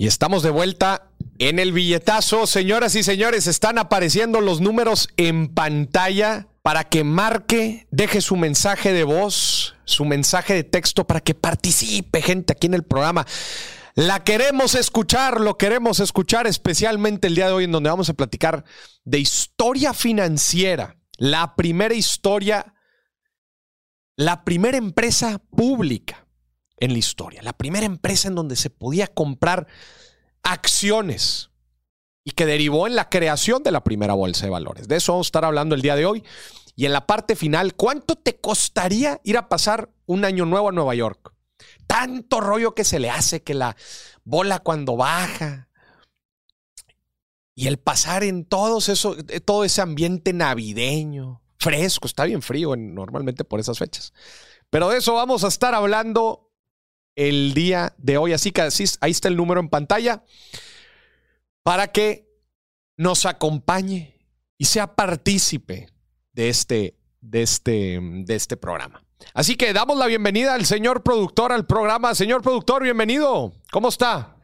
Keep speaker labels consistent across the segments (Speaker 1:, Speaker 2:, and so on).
Speaker 1: Y estamos de vuelta en el billetazo. Señoras y señores, están apareciendo los números en pantalla para que marque, deje su mensaje de voz, su mensaje de texto para que participe gente aquí en el programa. La queremos escuchar, lo queremos escuchar especialmente el día de hoy en donde vamos a platicar de historia financiera, la primera historia, la primera empresa pública en la historia, la primera empresa en donde se podía comprar acciones y que derivó en la creación de la primera bolsa de valores. De eso vamos a estar hablando el día de hoy. Y en la parte final, ¿cuánto te costaría ir a pasar un año nuevo a Nueva York? Tanto rollo que se le hace que la bola cuando baja y el pasar en todos eso, todo ese ambiente navideño, fresco, está bien frío normalmente por esas fechas. Pero de eso vamos a estar hablando el día de hoy. Así que ahí está el número en pantalla para que nos acompañe y sea partícipe de este, de este, de este programa. Así que damos la bienvenida al señor productor al programa. Señor productor, bienvenido. ¿Cómo está?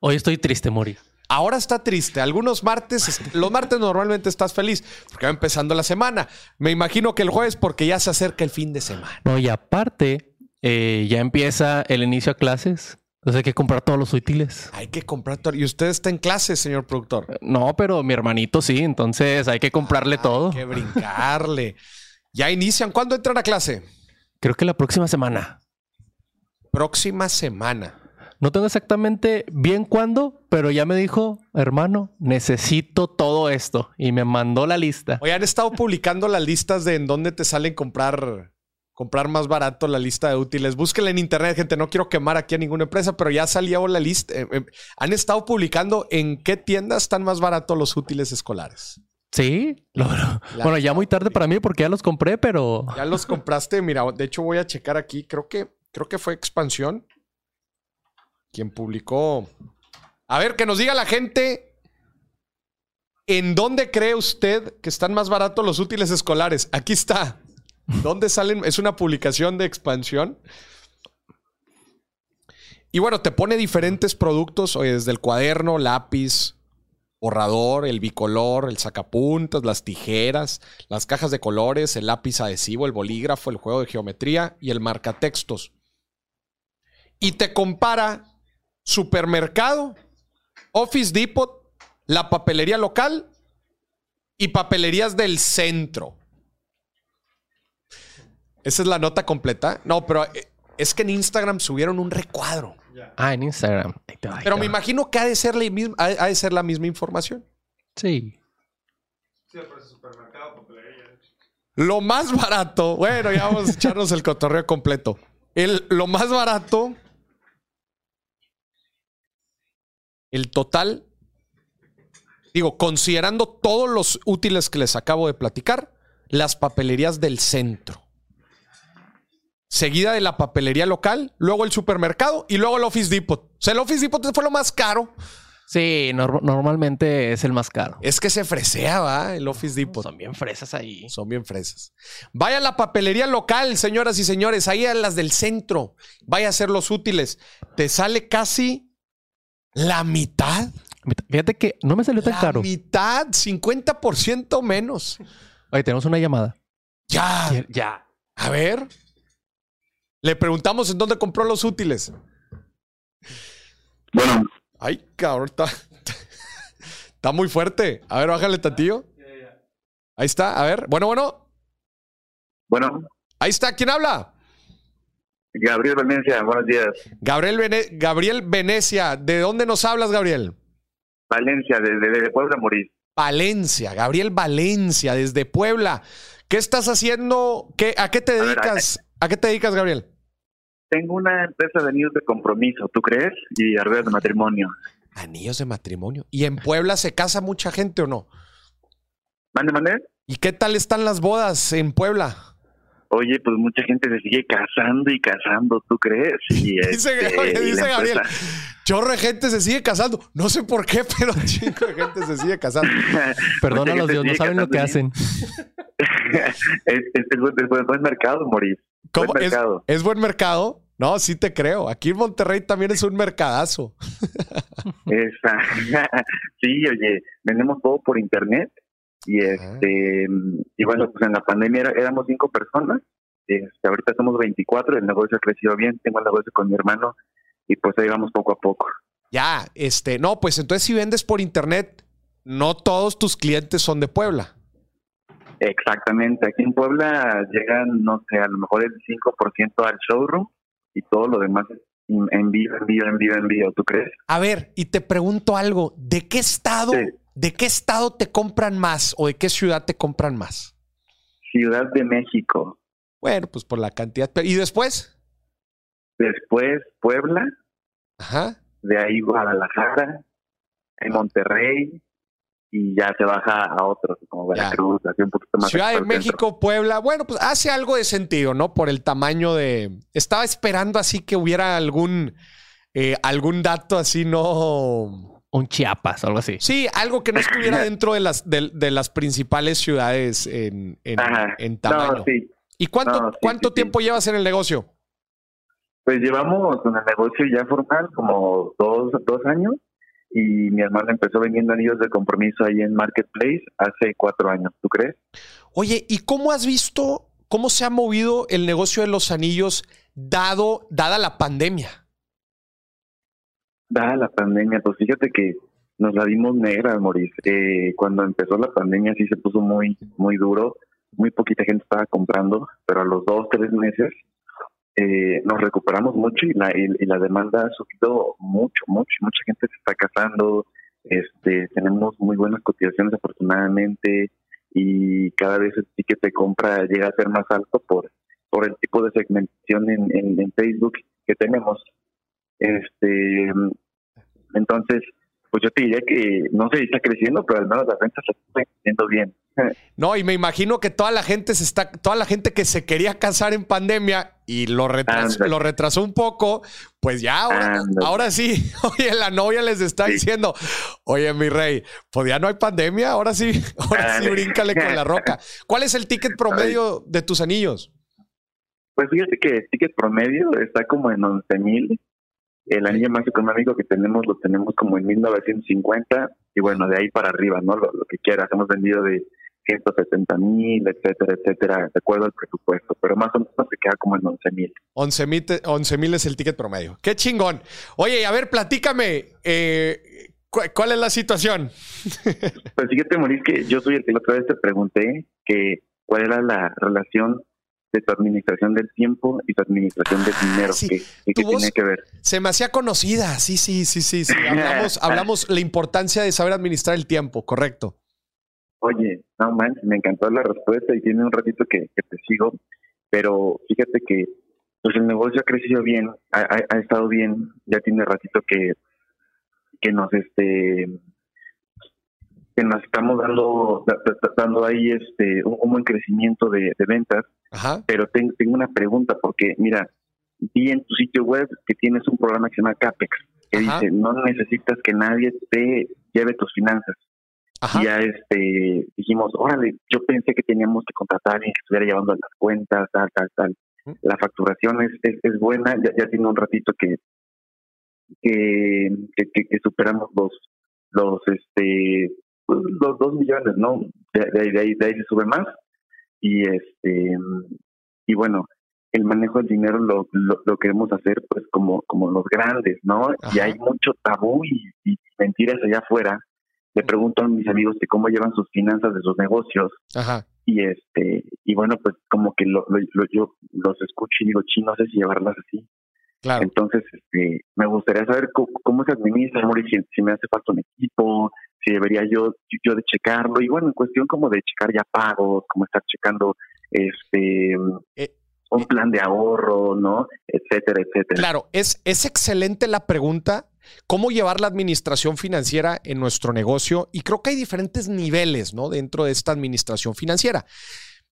Speaker 2: Hoy estoy triste, Mori.
Speaker 1: Ahora está triste. Algunos martes, los martes normalmente estás feliz porque va empezando la semana. Me imagino que el jueves porque ya se acerca el fin de semana.
Speaker 2: No, y aparte, eh, ya empieza el inicio a clases. Entonces hay que comprar todos los útiles.
Speaker 1: Hay que comprar todo. ¿Y usted está en clases, señor productor?
Speaker 2: Eh, no, pero mi hermanito sí. Entonces hay que comprarle todo.
Speaker 1: Hay que brincarle. ¿Ya inician? ¿Cuándo entran a clase?
Speaker 2: Creo que la próxima semana.
Speaker 1: Próxima semana.
Speaker 2: No tengo exactamente bien cuándo, pero ya me dijo, hermano, necesito todo esto. Y me mandó la lista.
Speaker 1: Oye, han estado publicando las listas de en dónde te salen comprar comprar más barato la lista de útiles. Búsquenla en internet, gente. No quiero quemar aquí a ninguna empresa, pero ya salió la lista. Eh, eh, han estado publicando en qué tiendas están más baratos los útiles escolares.
Speaker 2: Sí, bueno, ya muy tarde para mí porque ya los compré, pero.
Speaker 1: Ya los compraste. Mira, de hecho voy a checar aquí. Creo que, creo que fue Expansión quien publicó. A ver, que nos diga la gente. ¿En dónde cree usted que están más baratos los útiles escolares? Aquí está. ¿Dónde salen? Es una publicación de expansión. Y bueno, te pone diferentes productos, desde el cuaderno, lápiz, borrador, el bicolor, el sacapuntas, las tijeras, las cajas de colores, el lápiz adhesivo, el bolígrafo, el juego de geometría y el marcatextos. Y te compara supermercado, Office Depot, la papelería local y papelerías del centro. Esa es la nota completa. No, pero eh, es que en Instagram subieron un recuadro.
Speaker 2: Ah, en Instagram.
Speaker 1: Pero me imagino que ha de ser la misma, ha de ser la misma información.
Speaker 2: Sí.
Speaker 1: Sí, pero supermercado, papelería. Lo más barato, bueno, ya vamos a echarnos el cotorreo completo. El, lo más barato, el total, digo, considerando todos los útiles que les acabo de platicar, las papelerías del centro seguida de la papelería local, luego el supermercado y luego el Office Depot. O sea, el Office Depot fue lo más caro.
Speaker 2: Sí, normalmente es el más caro.
Speaker 1: Es que se freseaba el Office Depot.
Speaker 2: Son bien fresas ahí.
Speaker 1: Son bien fresas. Vaya a la papelería local, señoras y señores, ahí a las del centro. Vaya a ser los útiles. Te sale casi la mitad.
Speaker 2: Fíjate que no me salió tan caro.
Speaker 1: La mitad, 50% menos.
Speaker 2: Oye, tenemos una llamada.
Speaker 1: Ya.
Speaker 2: Ya.
Speaker 1: A ver. Le preguntamos en dónde compró los útiles.
Speaker 3: Bueno.
Speaker 1: Ay, cabrón, está, está muy fuerte. A ver, bájale tantillo. Ahí está, a ver. Bueno, bueno.
Speaker 3: Bueno.
Speaker 1: Ahí está, ¿quién habla?
Speaker 3: Gabriel Venecia, buenos días.
Speaker 1: Gabriel, Gabriel Venecia, ¿de dónde nos hablas, Gabriel?
Speaker 3: Valencia, desde, Puebla, Morir.
Speaker 1: Valencia, Gabriel Valencia, desde Puebla. ¿Qué estás haciendo? ¿Qué, ¿A qué te dedicas? ¿A qué te dedicas, Gabriel?
Speaker 3: Tengo una empresa de anillos de compromiso, ¿tú crees? Y arreglos de matrimonio.
Speaker 1: Anillos de matrimonio. ¿Y en Puebla se casa mucha gente o no?
Speaker 3: Mande, mande.
Speaker 1: ¿Y qué tal están las bodas en Puebla?
Speaker 3: Oye, pues mucha gente se sigue casando y casando, ¿tú crees? Y
Speaker 1: dice, este, dice Gabriel, chorro de gente se sigue casando. No sé por qué, pero chico de gente se sigue casando.
Speaker 2: Perdónalos, Dios, no saben lo que hacen.
Speaker 3: es, es, buen, mercado, Maurice.
Speaker 1: ¿Cómo? ¿Es, buen mercado? No, sí te creo. Aquí en Monterrey también es un mercadazo.
Speaker 3: Esa. sí, oye, vendemos todo por internet y este y bueno, pues en la pandemia éramos cinco personas, este, ahorita somos 24, el negocio ha crecido bien, tengo el negocio con mi hermano y pues ahí vamos poco a poco.
Speaker 1: Ya, este, no, pues entonces si vendes por internet, no todos tus clientes son de Puebla.
Speaker 3: Exactamente, aquí en Puebla llegan, no sé, a lo mejor el 5% al showroom y todo lo demás es envío, envío, envío, envío, ¿tú crees?
Speaker 1: A ver, y te pregunto algo, ¿de qué estado, de qué estado te compran más o de qué ciudad te compran más?
Speaker 3: Ciudad de México.
Speaker 1: Bueno, pues por la cantidad. ¿Y después?
Speaker 3: Después Puebla.
Speaker 1: Ajá.
Speaker 3: De ahí Guadalajara, en Monterrey, y ya se baja a otros, como Veracruz, así un poquito más.
Speaker 1: Ciudad de México, Puebla, bueno, pues hace algo de sentido, ¿no? Por el tamaño de. Estaba esperando así que hubiera algún, eh, algún dato así, ¿no?
Speaker 2: Un Chiapas, algo así.
Speaker 1: Sí, algo que no estuviera dentro de las, de, las principales ciudades en, en, tamaño. ¿Y cuánto, cuánto tiempo llevas en el negocio?
Speaker 3: Pues llevamos en el negocio ya formal como dos, dos años y mi hermana empezó vendiendo anillos de compromiso ahí en Marketplace hace cuatro años, ¿tú crees?
Speaker 1: Oye, ¿y cómo has visto cómo se ha movido el negocio de los anillos dado, dada la pandemia?
Speaker 3: Dada la pandemia, pues fíjate que nos la dimos negra, Maurice. Eh, cuando empezó la pandemia sí se puso muy, muy duro. Muy poquita gente estaba comprando, pero a los dos, tres meses eh, nos recuperamos mucho y la, y, la demanda ha subido mucho, mucho. Mucha gente se está casando, este, tenemos muy buenas cotizaciones afortunadamente y cada vez el ticket de compra llega a ser más alto por, por el tipo de segmentación en, en, Facebook que tenemos. Este, entonces, pues yo te diría que no sé si está creciendo, pero al menos la venta se está creciendo bien.
Speaker 1: No, y me imagino que toda la gente se está, toda la gente que se quería casar en pandemia y lo retrasó, lo retrasó un poco, pues ya ahora, sí, oye, la novia les está diciendo, oye, mi rey, pues ya no hay pandemia, ahora sí, ahora sí, bríncale con la roca. ¿Cuál es el ticket promedio de tus anillos?
Speaker 3: Pues fíjate que el ticket promedio está como en 11 mil. El anillo más económico que tenemos lo tenemos como en 1950 y bueno, de ahí para arriba, ¿no? Lo, lo que quieras. Hemos vendido de 170 mil, etcétera, etcétera, de acuerdo al presupuesto, pero más o menos se queda como en 11 mil.
Speaker 1: 11 mil es el ticket promedio. Qué chingón. Oye, a ver, platícame, eh, ¿cuál es la situación?
Speaker 3: pues fíjate, Maurice, que yo soy el que la otra vez te pregunté que cuál era la relación de tu administración del tiempo y tu administración del dinero. que ¿Qué, tiene que ver?
Speaker 1: Se me hacía conocida, sí, sí, sí, sí. sí. Hablamos, hablamos la importancia de saber administrar el tiempo, correcto.
Speaker 3: Oye, no manches, me encantó la respuesta y tiene un ratito que, te sigo, pero fíjate que pues el negocio ha crecido bien, ha, estado bien, ya tiene ratito que, que nos este que nos estamos dando dando ahí este un, buen crecimiento de, ventas, pero tengo, tengo una pregunta porque mira, vi en tu sitio web que tienes un programa que se llama Capex, que dice no necesitas que nadie te lleve tus finanzas. Y ya este, dijimos, órale, yo pensé que teníamos que contratar alguien que estuviera llevando las cuentas, tal, tal, tal. La facturación es, es, buena, ya, ya, tiene un ratito que que, que, superamos los, los, este, pues, los dos millones, ¿no? De, ahí, de ahí se sube más. Y este, y bueno, el manejo del dinero lo, lo, queremos hacer pues como, como los grandes, ¿no? Y hay mucho tabú y, y mentiras allá afuera le pregunto a mis amigos de cómo llevan sus finanzas de sus negocios. Y este y bueno, pues como que lo, yo los escucho y digo, chi, no sé si llevarlas así. Claro. Entonces, este, me gustaría saber cómo, se administra, si, si, me hace falta un equipo, si debería yo, yo de checarlo. Y bueno, en cuestión como de checar ya pagos, como estar checando este eh, un plan de ahorro, ¿no? Etcétera, etcétera.
Speaker 1: Claro, es, es excelente la pregunta cómo llevar la administración financiera en nuestro negocio y creo que hay diferentes niveles dentro de esta administración financiera.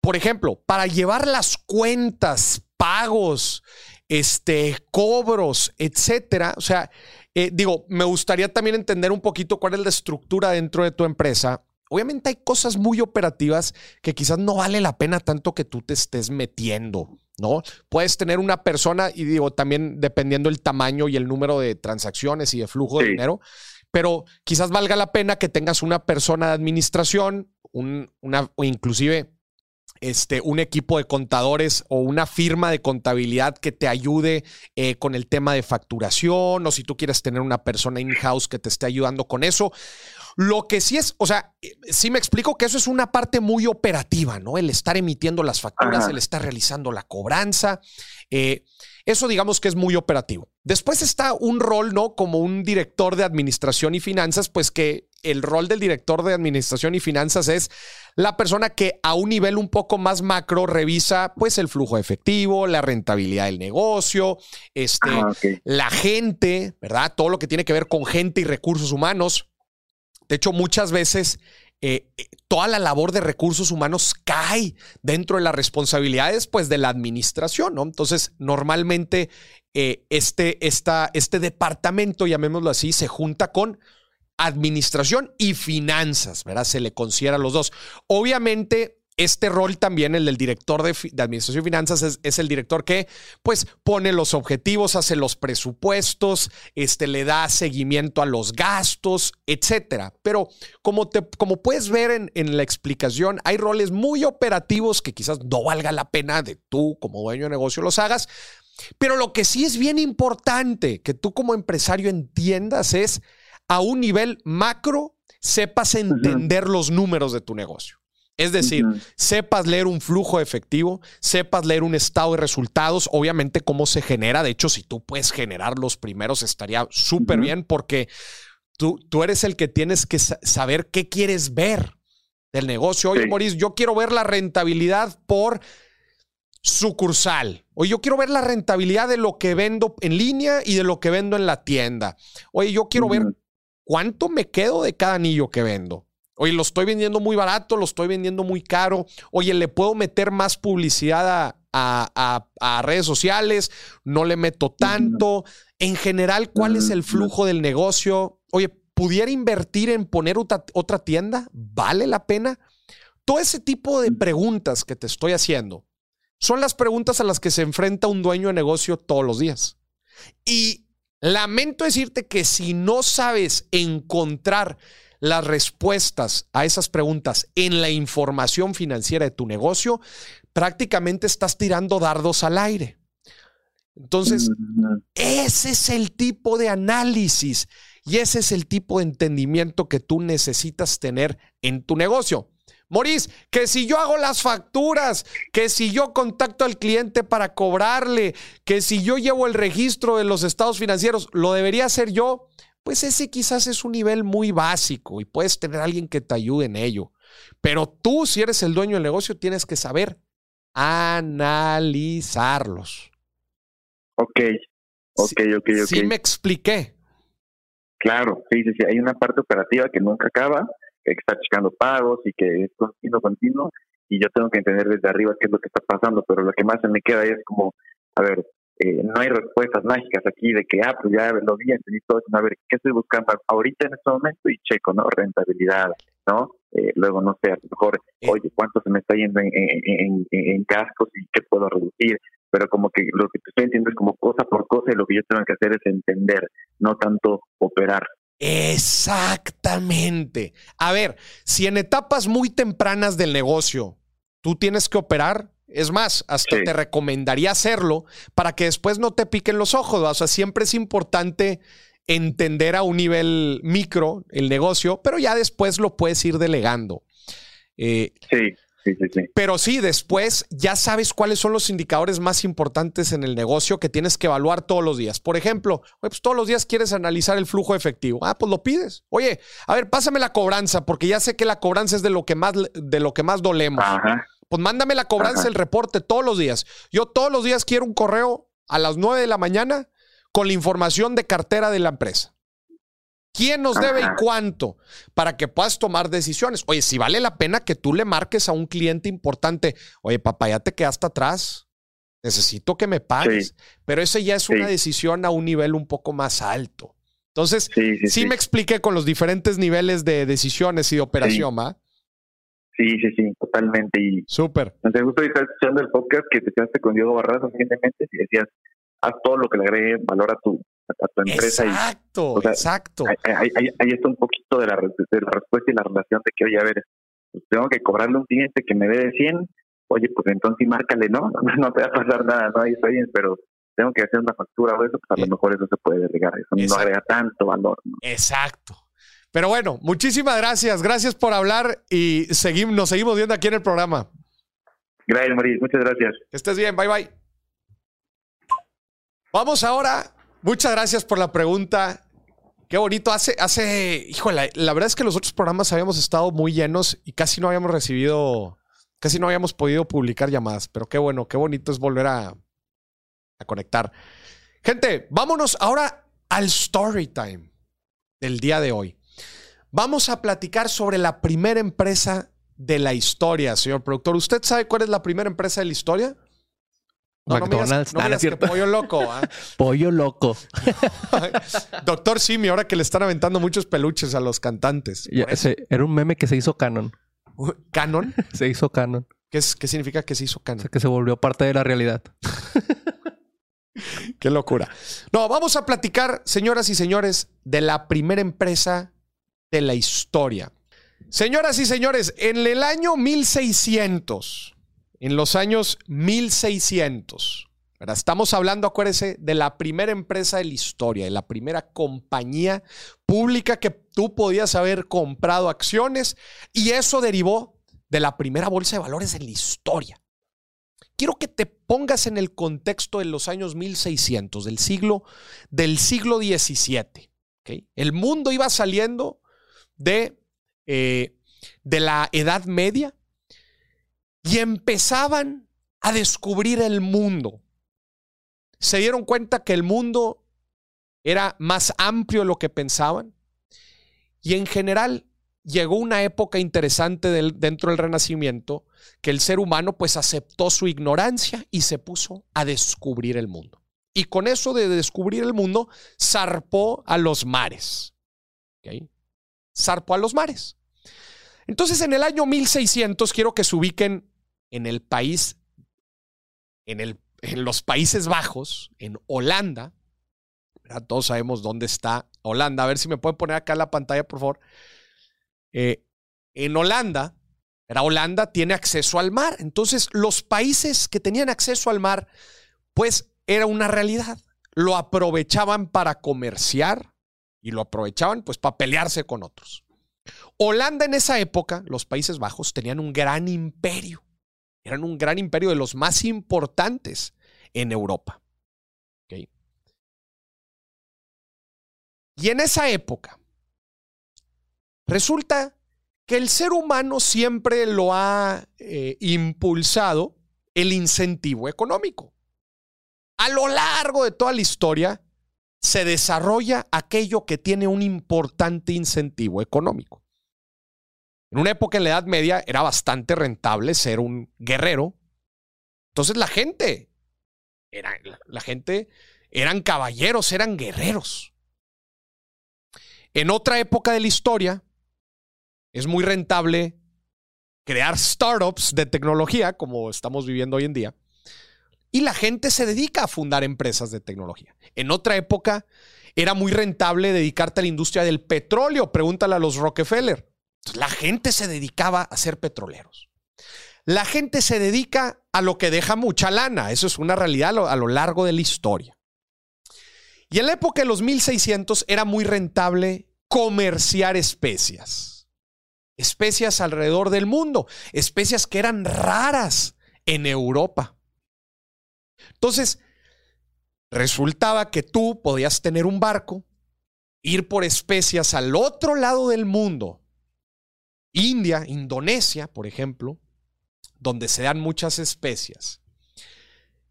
Speaker 1: Por ejemplo, para llevar las cuentas, pagos, este, cobros, etcétera. O sea, eh, digo, me gustaría también entender un poquito cuál es la estructura dentro de tu empresa obviamente hay cosas muy operativas que quizás no vale la pena tanto que tú te estés metiendo, ¿no? Puedes tener una persona, y digo, también dependiendo el tamaño y el número de transacciones y de flujo de dinero, pero quizás valga la pena que tengas una persona de administración, un, una, o inclusive este, un equipo de contadores o una firma de contabilidad que te ayude eh, con el tema de facturación o si tú quieres tener una persona in-house que te esté ayudando con eso. Lo que sí es, o sea, eh, sí me explico que eso es una parte muy operativa, ¿no? El estar emitiendo las facturas, el estar realizando la cobranza. Eh, eso digamos que es muy operativo. Después está un rol, ¿no? Como un director de administración y finanzas, pues que el rol del director de administración y finanzas es la persona que a un nivel un poco más macro revisa pues el flujo efectivo, la rentabilidad del negocio, este, ah, la gente, ¿verdad? Todo lo que tiene que ver con gente y recursos humanos. De hecho, muchas veces eh, eh, toda la labor de recursos humanos cae dentro de las responsabilidades pues, de la administración, ¿no? Entonces, normalmente eh, este, esta, este departamento, llamémoslo así, se junta con administración y finanzas, ¿verdad? Se le considera los dos. Obviamente, este rol también, el del director de, Administración y Finanzas, es, el director que pues pone los objetivos, hace los presupuestos, este, le da seguimiento a los gastos, etcétera. Pero como, te, como puedes ver en, en la explicación, hay roles muy operativos que quizás no valga la pena de tú como dueño de negocio los hagas. Pero lo que sí es bien importante que tú como empresario entiendas es a un nivel macro, sepas entender los números de tu negocio. Es decir, sepas leer un flujo efectivo, sepas leer un estado de resultados, obviamente cómo se genera. De hecho, si tú puedes generar los primeros, estaría súper bien porque tú, tú eres el que tienes que saber qué quieres ver del negocio. Oye, Maurice, yo quiero ver la rentabilidad por sucursal. Oye, yo quiero ver la rentabilidad de lo que vendo en línea y de lo que vendo en la tienda. Oye, yo quiero ver cuánto me quedo de cada anillo que vendo. Oye, lo estoy vendiendo muy barato, lo estoy vendiendo muy caro. Oye, le puedo meter más publicidad a, redes sociales, no le meto tanto. En general, ¿cuál es el flujo del negocio? Oye, ¿pudiera invertir en poner otra, otra tienda? ¿Vale la pena? Todo ese tipo de preguntas que te estoy haciendo son las preguntas a las que se enfrenta un dueño de negocio todos los días. Y lamento decirte que si no sabes encontrar las respuestas a esas preguntas en la información financiera de tu negocio, prácticamente estás tirando dardos al aire. Entonces, ese es el tipo de análisis y ese es el tipo de entendimiento que tú necesitas tener en tu negocio. Morís, que si yo hago las facturas, que si yo contacto al cliente para cobrarle, que si yo llevo el registro de los estados financieros, ¿lo debería hacer yo? Pues ese quizás es un nivel muy básico y puedes tener a alguien que te ayude en ello. Pero tú, si eres el dueño del negocio, tienes que saber analizarlos.
Speaker 3: Ok, ok, ok, ok.
Speaker 1: Sí me expliqué.
Speaker 3: Claro, sí, sí, sí. Hay una parte operativa que nunca acaba, que está checando pagos y que es continuo, continuo, y yo tengo que entender desde arriba qué es lo que está pasando, pero lo que más se me queda es como, a ver, eh, no hay respuestas mágicas aquí de que, ah, pues ya lo vi, entendí todo, sino a ver, ¿qué estoy buscando ahorita en este momento? Y checo, ¿no? Rentabilidad, ¿no? Eh, luego, no sé, a lo mejor, eh. oye, ¿cuánto se me está yendo en, en, cascos y qué puedo reducir? Pero como que lo que te estoy entendiendo es como cosa por cosa y lo que yo tengo que hacer es entender, no tanto operar.
Speaker 1: Exactamente. A ver, si en etapas muy tempranas del negocio tú tienes que operar, es más, hasta te recomendaría hacerlo para que después no te piquen los ojos. O sea, siempre es importante entender a un nivel micro el negocio, pero ya después lo puedes ir delegando.
Speaker 3: Eh, sí. Sí, sí, sí.
Speaker 1: Pero sí, después ya sabes cuáles son los indicadores más importantes en el negocio que tienes que evaluar todos los días. Por ejemplo, pues todos los días quieres analizar el flujo efectivo. Ah, pues lo pides. Oye, a ver, pásame la cobranza, porque ya sé que la cobranza es de lo que más, de lo que más dolemos. Ajá. Pues mándame la cobranza, el reporte todos los días. Yo todos los días quiero un correo a las 9 de la mañana con la información de cartera de la empresa. ¿Quién nos debe y cuánto? Para que puedas tomar decisiones. Oye, si vale la pena que tú le marques a un cliente importante, oye, papá, ya te quedaste atrás. Necesito que me pagues. Pero esa ya es una decisión a un nivel un poco más alto. Entonces, sí, me expliqué con los diferentes niveles de decisiones y de operación, ¿va?
Speaker 3: Sí, sí, sí, totalmente. Y
Speaker 1: Súper.
Speaker 3: me gusta estar escuchando el podcast que te quedaste con Diego Barraza recientemente y decías, haz todo lo que le agregue valor a tu, a tu empresa.
Speaker 1: Exacto,
Speaker 3: o sea,
Speaker 1: exacto.
Speaker 3: y ahí, ahí- ahí está un poquito de la, re- de la respuesta y la relación de que, oye, a ver, pues, tengo que cobrarle a un cliente que me dé de 100, oye, pues entonces márcale, ¿no? No te va a pasar nada, no, ahí está bien, pero tengo que hacer una factura o eso, pues a
Speaker 1: Eh,
Speaker 3: lo mejor eso se puede agregar, eso no agrega tanto valor, ¿no?
Speaker 1: Exacto. Pero bueno, muchísimas gracias. Gracias por hablar y seguimos, nos seguimos viendo aquí en el programa.
Speaker 3: Gracias, Maris, muchas gracias.
Speaker 1: Que estés bien, bye bye. Vamos ahora. Muchas gracias por la pregunta. Qué bonito. Hace, hace, híjole, la verdad es que los otros programas habíamos estado muy llenos y casi no habíamos recibido, casi no habíamos podido publicar llamadas. Pero qué bueno, qué bonito es volver a, a conectar. Gente, vámonos ahora al story time del día de hoy. Vamos a platicar sobre la primera empresa de la historia, señor productor. ¿Usted sabe cuál es la primera empresa de la historia? No, no me digas-
Speaker 2: McDonald's,
Speaker 1: no me digas
Speaker 2: es
Speaker 1: que pollo loco. ¿ah?
Speaker 2: Pollo loco.
Speaker 1: Doctor Simi, ahora que le están aventando muchos peluches a los cantantes.
Speaker 2: Ya, ese era un meme que se hizo canon.
Speaker 1: ¿Canon?
Speaker 2: Se hizo canon.
Speaker 1: ¿Qué, es, ¿Qué significa que se hizo
Speaker 2: O
Speaker 1: canon?
Speaker 2: sea, que se volvió parte de la realidad.
Speaker 1: Qué locura. No, vamos a platicar, señoras y señores, de la primera empresa de la historia. Señoras y señores, en el año 1600, en los años 1600, ¿verdad? estamos hablando, acuérdese, de la primera empresa de la historia, de la primera compañía pública que tú podías haber comprado acciones y eso derivó de la primera bolsa de valores en la historia quiero que te pongas en el contexto de los años 1600, del siglo, del siglo XVII. El mundo iba saliendo de, eh, de la Edad Media y empezaban a descubrir el mundo. Se dieron cuenta que el mundo era más amplio de lo que pensaban y en general llegó una época interesante del- dentro del Renacimiento que el ser humano pues aceptó su ignorancia y se puso a descubrir el mundo. Y con eso de descubrir el mundo, zarpó a los mares. ¿ok? Zarpó a los mares. Entonces, en el año 1600, quiero que se ubiquen en el país, en, el, en los Países Bajos, en Holanda. Todos sabemos dónde está Holanda. A ver si me pueden poner acá en la pantalla, por favor. Eh, en Holanda, era Holanda tiene acceso al mar. Entonces, los países que tenían acceso al mar, pues era una realidad. Lo aprovechaban para comerciar y lo aprovechaban pues para pelearse con otros. Holanda en esa época, los Países Bajos, tenían un gran imperio. Eran un gran imperio de los más importantes en Europa. ¿ok? Y en esa época, resulta que el ser humano siempre lo ha eh, impulsado el incentivo económico. A lo largo de toda la historia se desarrolla aquello que tiene un importante incentivo económico. En una época en la Edad Media era bastante rentable ser un guerrero. Entonces la gente, era, la gente eran caballeros, eran guerreros. En otra época de la historia, es muy rentable crear startups de tecnología, como estamos viviendo hoy en día, y la gente se dedica a fundar empresas de tecnología. En otra época era muy rentable dedicarte a la industria del petróleo, pregúntale a los Rockefeller. La gente se dedicaba a ser petroleros. La gente se dedica a lo que deja mucha lana, eso es una realidad a lo, a lo largo de la historia. Y en la época de los 1600 era muy rentable comerciar especias especias alrededor del mundo, especias que eran raras en Europa. Entonces, resultaba que tú podías tener un barco, ir por especias al otro lado del mundo, India, Indonesia, por ejemplo, donde se dan muchas especias,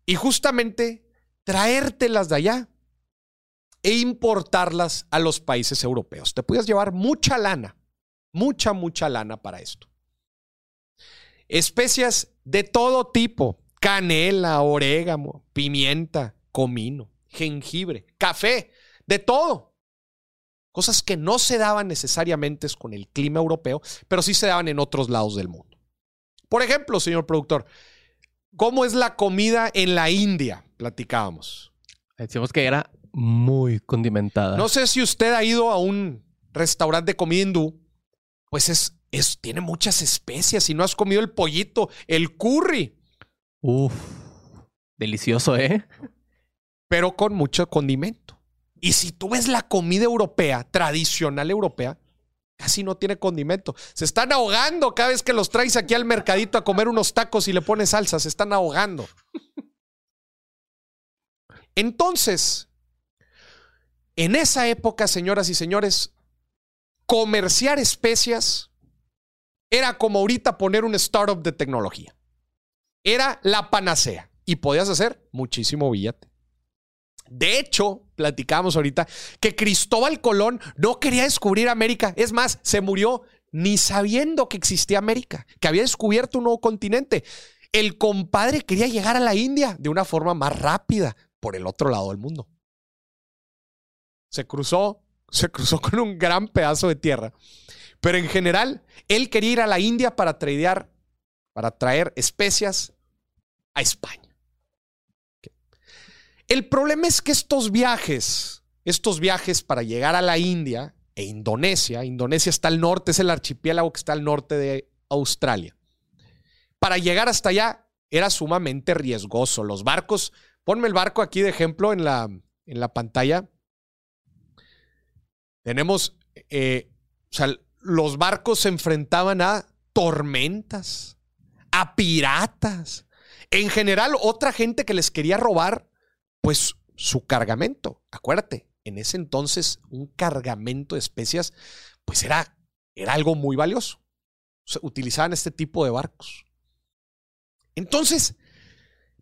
Speaker 1: y justamente traértelas de allá e importarlas a los países europeos. Te podías llevar mucha lana mucha, mucha lana para esto. Especias de todo tipo, canela, orégano, pimienta, comino, jengibre, café, de todo. Cosas que no se daban necesariamente con el clima europeo, pero sí se daban en otros lados del mundo. Por ejemplo, señor productor, ¿cómo es la comida en la India? Platicábamos.
Speaker 2: Decimos que era muy condimentada.
Speaker 1: No sé si usted ha ido a un restaurante de comida hindú, pues es, es, tiene muchas especias. Si no has comido el pollito, el curry.
Speaker 2: Uf, delicioso, ¿eh?
Speaker 1: Pero con mucho condimento. Y si tú ves la comida europea, tradicional europea, casi no tiene condimento. Se están ahogando cada vez que los traes aquí al mercadito a comer unos tacos y le pones salsa. Se están ahogando. Entonces, en esa época, señoras y señores, comerciar especias era como ahorita poner un startup de tecnología. Era la panacea y podías hacer muchísimo billete. De hecho, platicamos ahorita que Cristóbal Colón no quería descubrir América. Es más, se murió ni sabiendo que existía América, que había descubierto un nuevo continente. El compadre quería llegar a la India de una forma más rápida por el otro lado del mundo. Se cruzó, se cruzó con un gran pedazo de tierra. Pero en general, él quería ir a la India para tradear, para traer especias a España. El problema es que estos viajes, estos viajes para llegar a la India e Indonesia, Indonesia está al norte, es el archipiélago que está al norte de Australia. Para llegar hasta allá era sumamente riesgoso. Los barcos, ponme el barco aquí de ejemplo en la, en la pantalla. Tenemos, eh, o sea, los barcos se enfrentaban a tormentas, a piratas, en general otra gente que les quería robar pues su cargamento. Acuérdate, en ese entonces un cargamento de especias, pues era, era algo muy valioso. utilizaban este tipo de barcos. Entonces,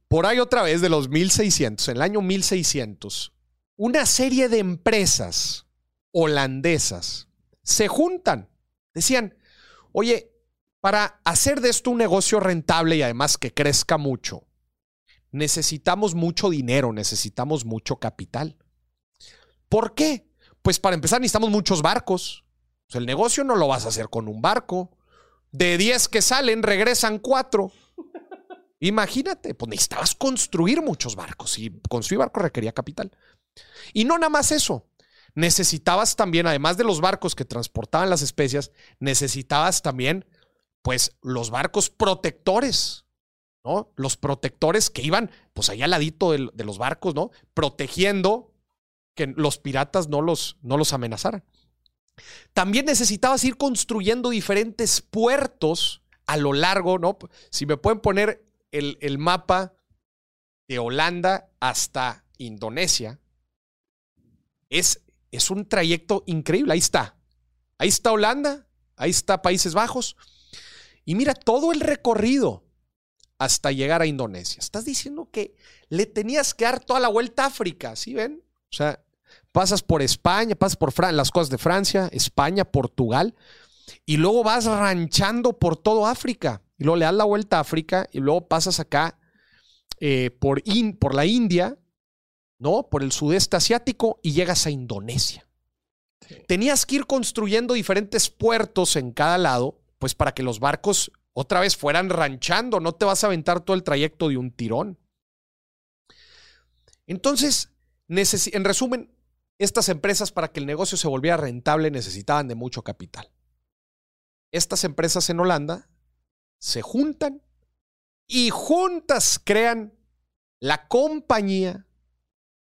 Speaker 1: por ahí otra vez de los 1600, en el año 1600, una serie de empresas holandesas se juntan. Decían, oye, para hacer de esto un negocio rentable y además que crezca mucho, necesitamos mucho dinero, necesitamos mucho capital. ¿Por qué? Pues para empezar necesitamos muchos barcos. el negocio no lo vas a hacer con un barco. De 10 que salen, regresan 4. Imagínate, pues necesitabas construir muchos barcos y construir barcos requería capital. Y no nada más eso. Necesitabas también, además de los barcos que transportaban las especias, necesitabas también, pues, los barcos protectores. Los protectores que iban, pues allá al ladito de, los barcos, ¿no? Protegiendo que los piratas no los, no los amenazaran. También necesitabas ir construyendo diferentes puertos a lo largo, ¿no? Si me pueden poner el, el mapa de Holanda hasta Indonesia, es, es un trayecto increíble. Ahí está. Ahí está Holanda, ahí está Países Bajos. Y mira todo el recorrido hasta llegar a Indonesia. Estás diciendo que le tenías que dar toda la vuelta a África, ¿sí ven? O sea, pasas por España, pasas por las cosas de Francia, España, Portugal, y luego vas ranchando por todo África. Y luego le das la vuelta a África y luego pasas acá eh, por, por la India, ¿no? Por el sudeste asiático y llegas a Indonesia. Tenías que ir construyendo diferentes puertos en cada lado, pues para que los barcos otra vez fueran ranchando, no te vas a aventar todo el trayecto de un tirón. Entonces, en resumen, estas empresas para que el negocio se volviera rentable necesitaban de mucho capital. Estas empresas en Holanda se juntan y juntas crean la compañía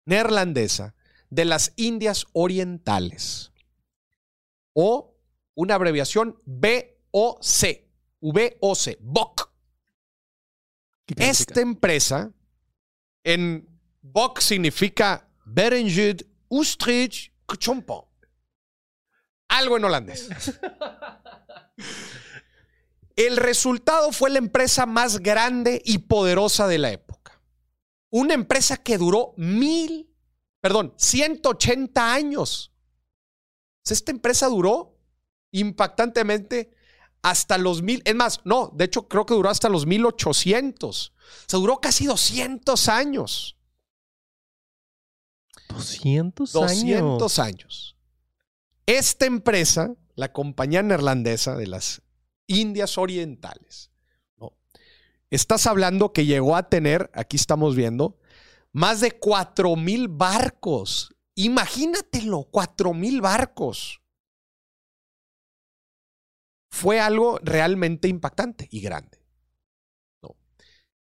Speaker 1: neerlandesa de las Indias Orientales o una abreviación BOC, VOC, BOC. Esta empresa, en BOC significa Berenjud Ustrich Chompon. Algo en holandés. El resultado fue la empresa más grande y poderosa de la época. Una empresa que duró mil, perdón, 180 años. Esta empresa duró impactantemente hasta los mil, es más, no, de hecho creo que duró hasta los 1800. O sea, duró casi 200 años.
Speaker 2: 200
Speaker 1: años. 200 años. Esta empresa, la compañía neerlandesa de las Indias Orientales, ¿no? estás hablando que llegó a tener, aquí estamos viendo, más de 4 mil barcos. Imagínatelo, 4 mil barcos. Fue algo realmente impactante y grande.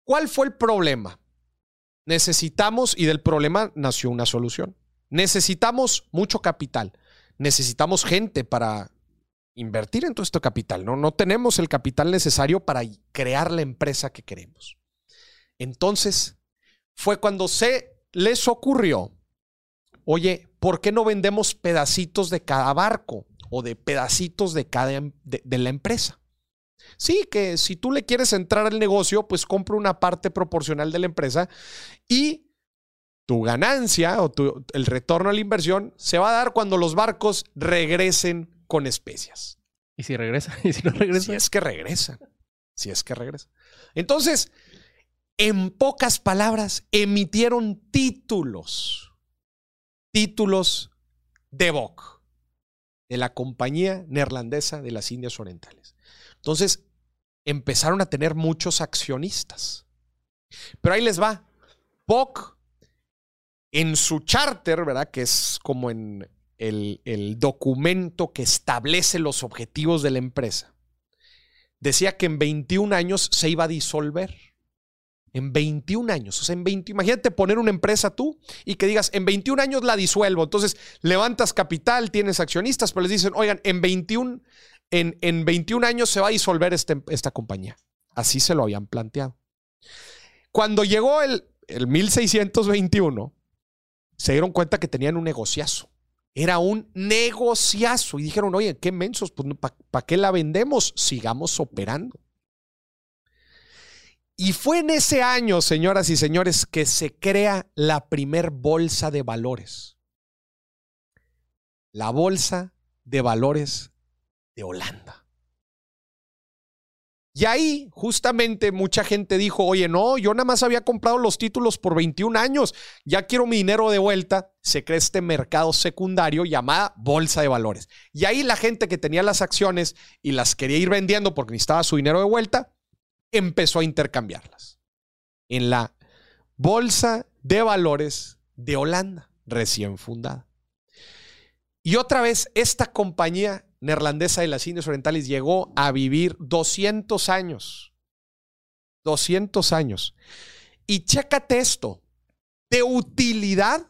Speaker 1: ¿Cuál fue el problema? Necesitamos, y del problema nació una solución. Necesitamos mucho capital. Necesitamos gente para invertir en todo este capital. ¿no? no tenemos el capital necesario para crear la empresa que queremos. Entonces, fue cuando se les ocurrió, oye, ¿por qué no vendemos pedacitos de cada barco o de pedacitos de cada em, de la empresa? Sí, que si tú le quieres entrar al negocio, pues compra una parte proporcional de la empresa y tu ganancia o el retorno a la inversión se va a dar cuando los barcos regresen con especias.
Speaker 2: ¿Y si regresa? ¿Y si no regresa?
Speaker 1: Si es que regresa. Si es que regresa. Entonces, en pocas palabras, emitieron títulos. Títulos de BOC, de la Compañía Neerlandesa de las Indias Orientales. Entonces, empezaron a tener muchos accionistas. Pero ahí les va. POC, en su charter, ¿verdad? Que es como en el, el, documento que establece los objetivos de la empresa, decía que en 21 años se iba a disolver. En 21 años. O sea, en 20, imagínate poner una empresa tú y que digas, en 21 años la disuelvo. Entonces, levantas capital, tienes accionistas, pero les dicen, oigan, en 21 en, en 21 años se va a disolver este, esta compañía. Así se lo habían planteado. Cuando llegó el, el 1621, se dieron cuenta que tenían un negociazo. Era un negociazo. Y dijeron, oye, qué mensos, pues, ¿para qué la vendemos? Sigamos operando. Y fue en ese año, señoras y señores, que se crea la primer bolsa de valores. La bolsa de valores de Holanda. Y ahí justamente mucha gente dijo, oye, no, yo nada más había comprado los títulos por 21 años, ya quiero mi dinero de vuelta. Se crea este mercado secundario llamada bolsa de valores. Y ahí la gente que tenía las acciones y las quería ir vendiendo porque necesitaba su dinero de vuelta, empezó a intercambiarlas en la bolsa de valores de Holanda, recién fundada. Y otra vez, esta compañía neerlandesa de las Indias Orientales llegó a vivir 200 años. 200 años. Y chécate esto, de utilidad,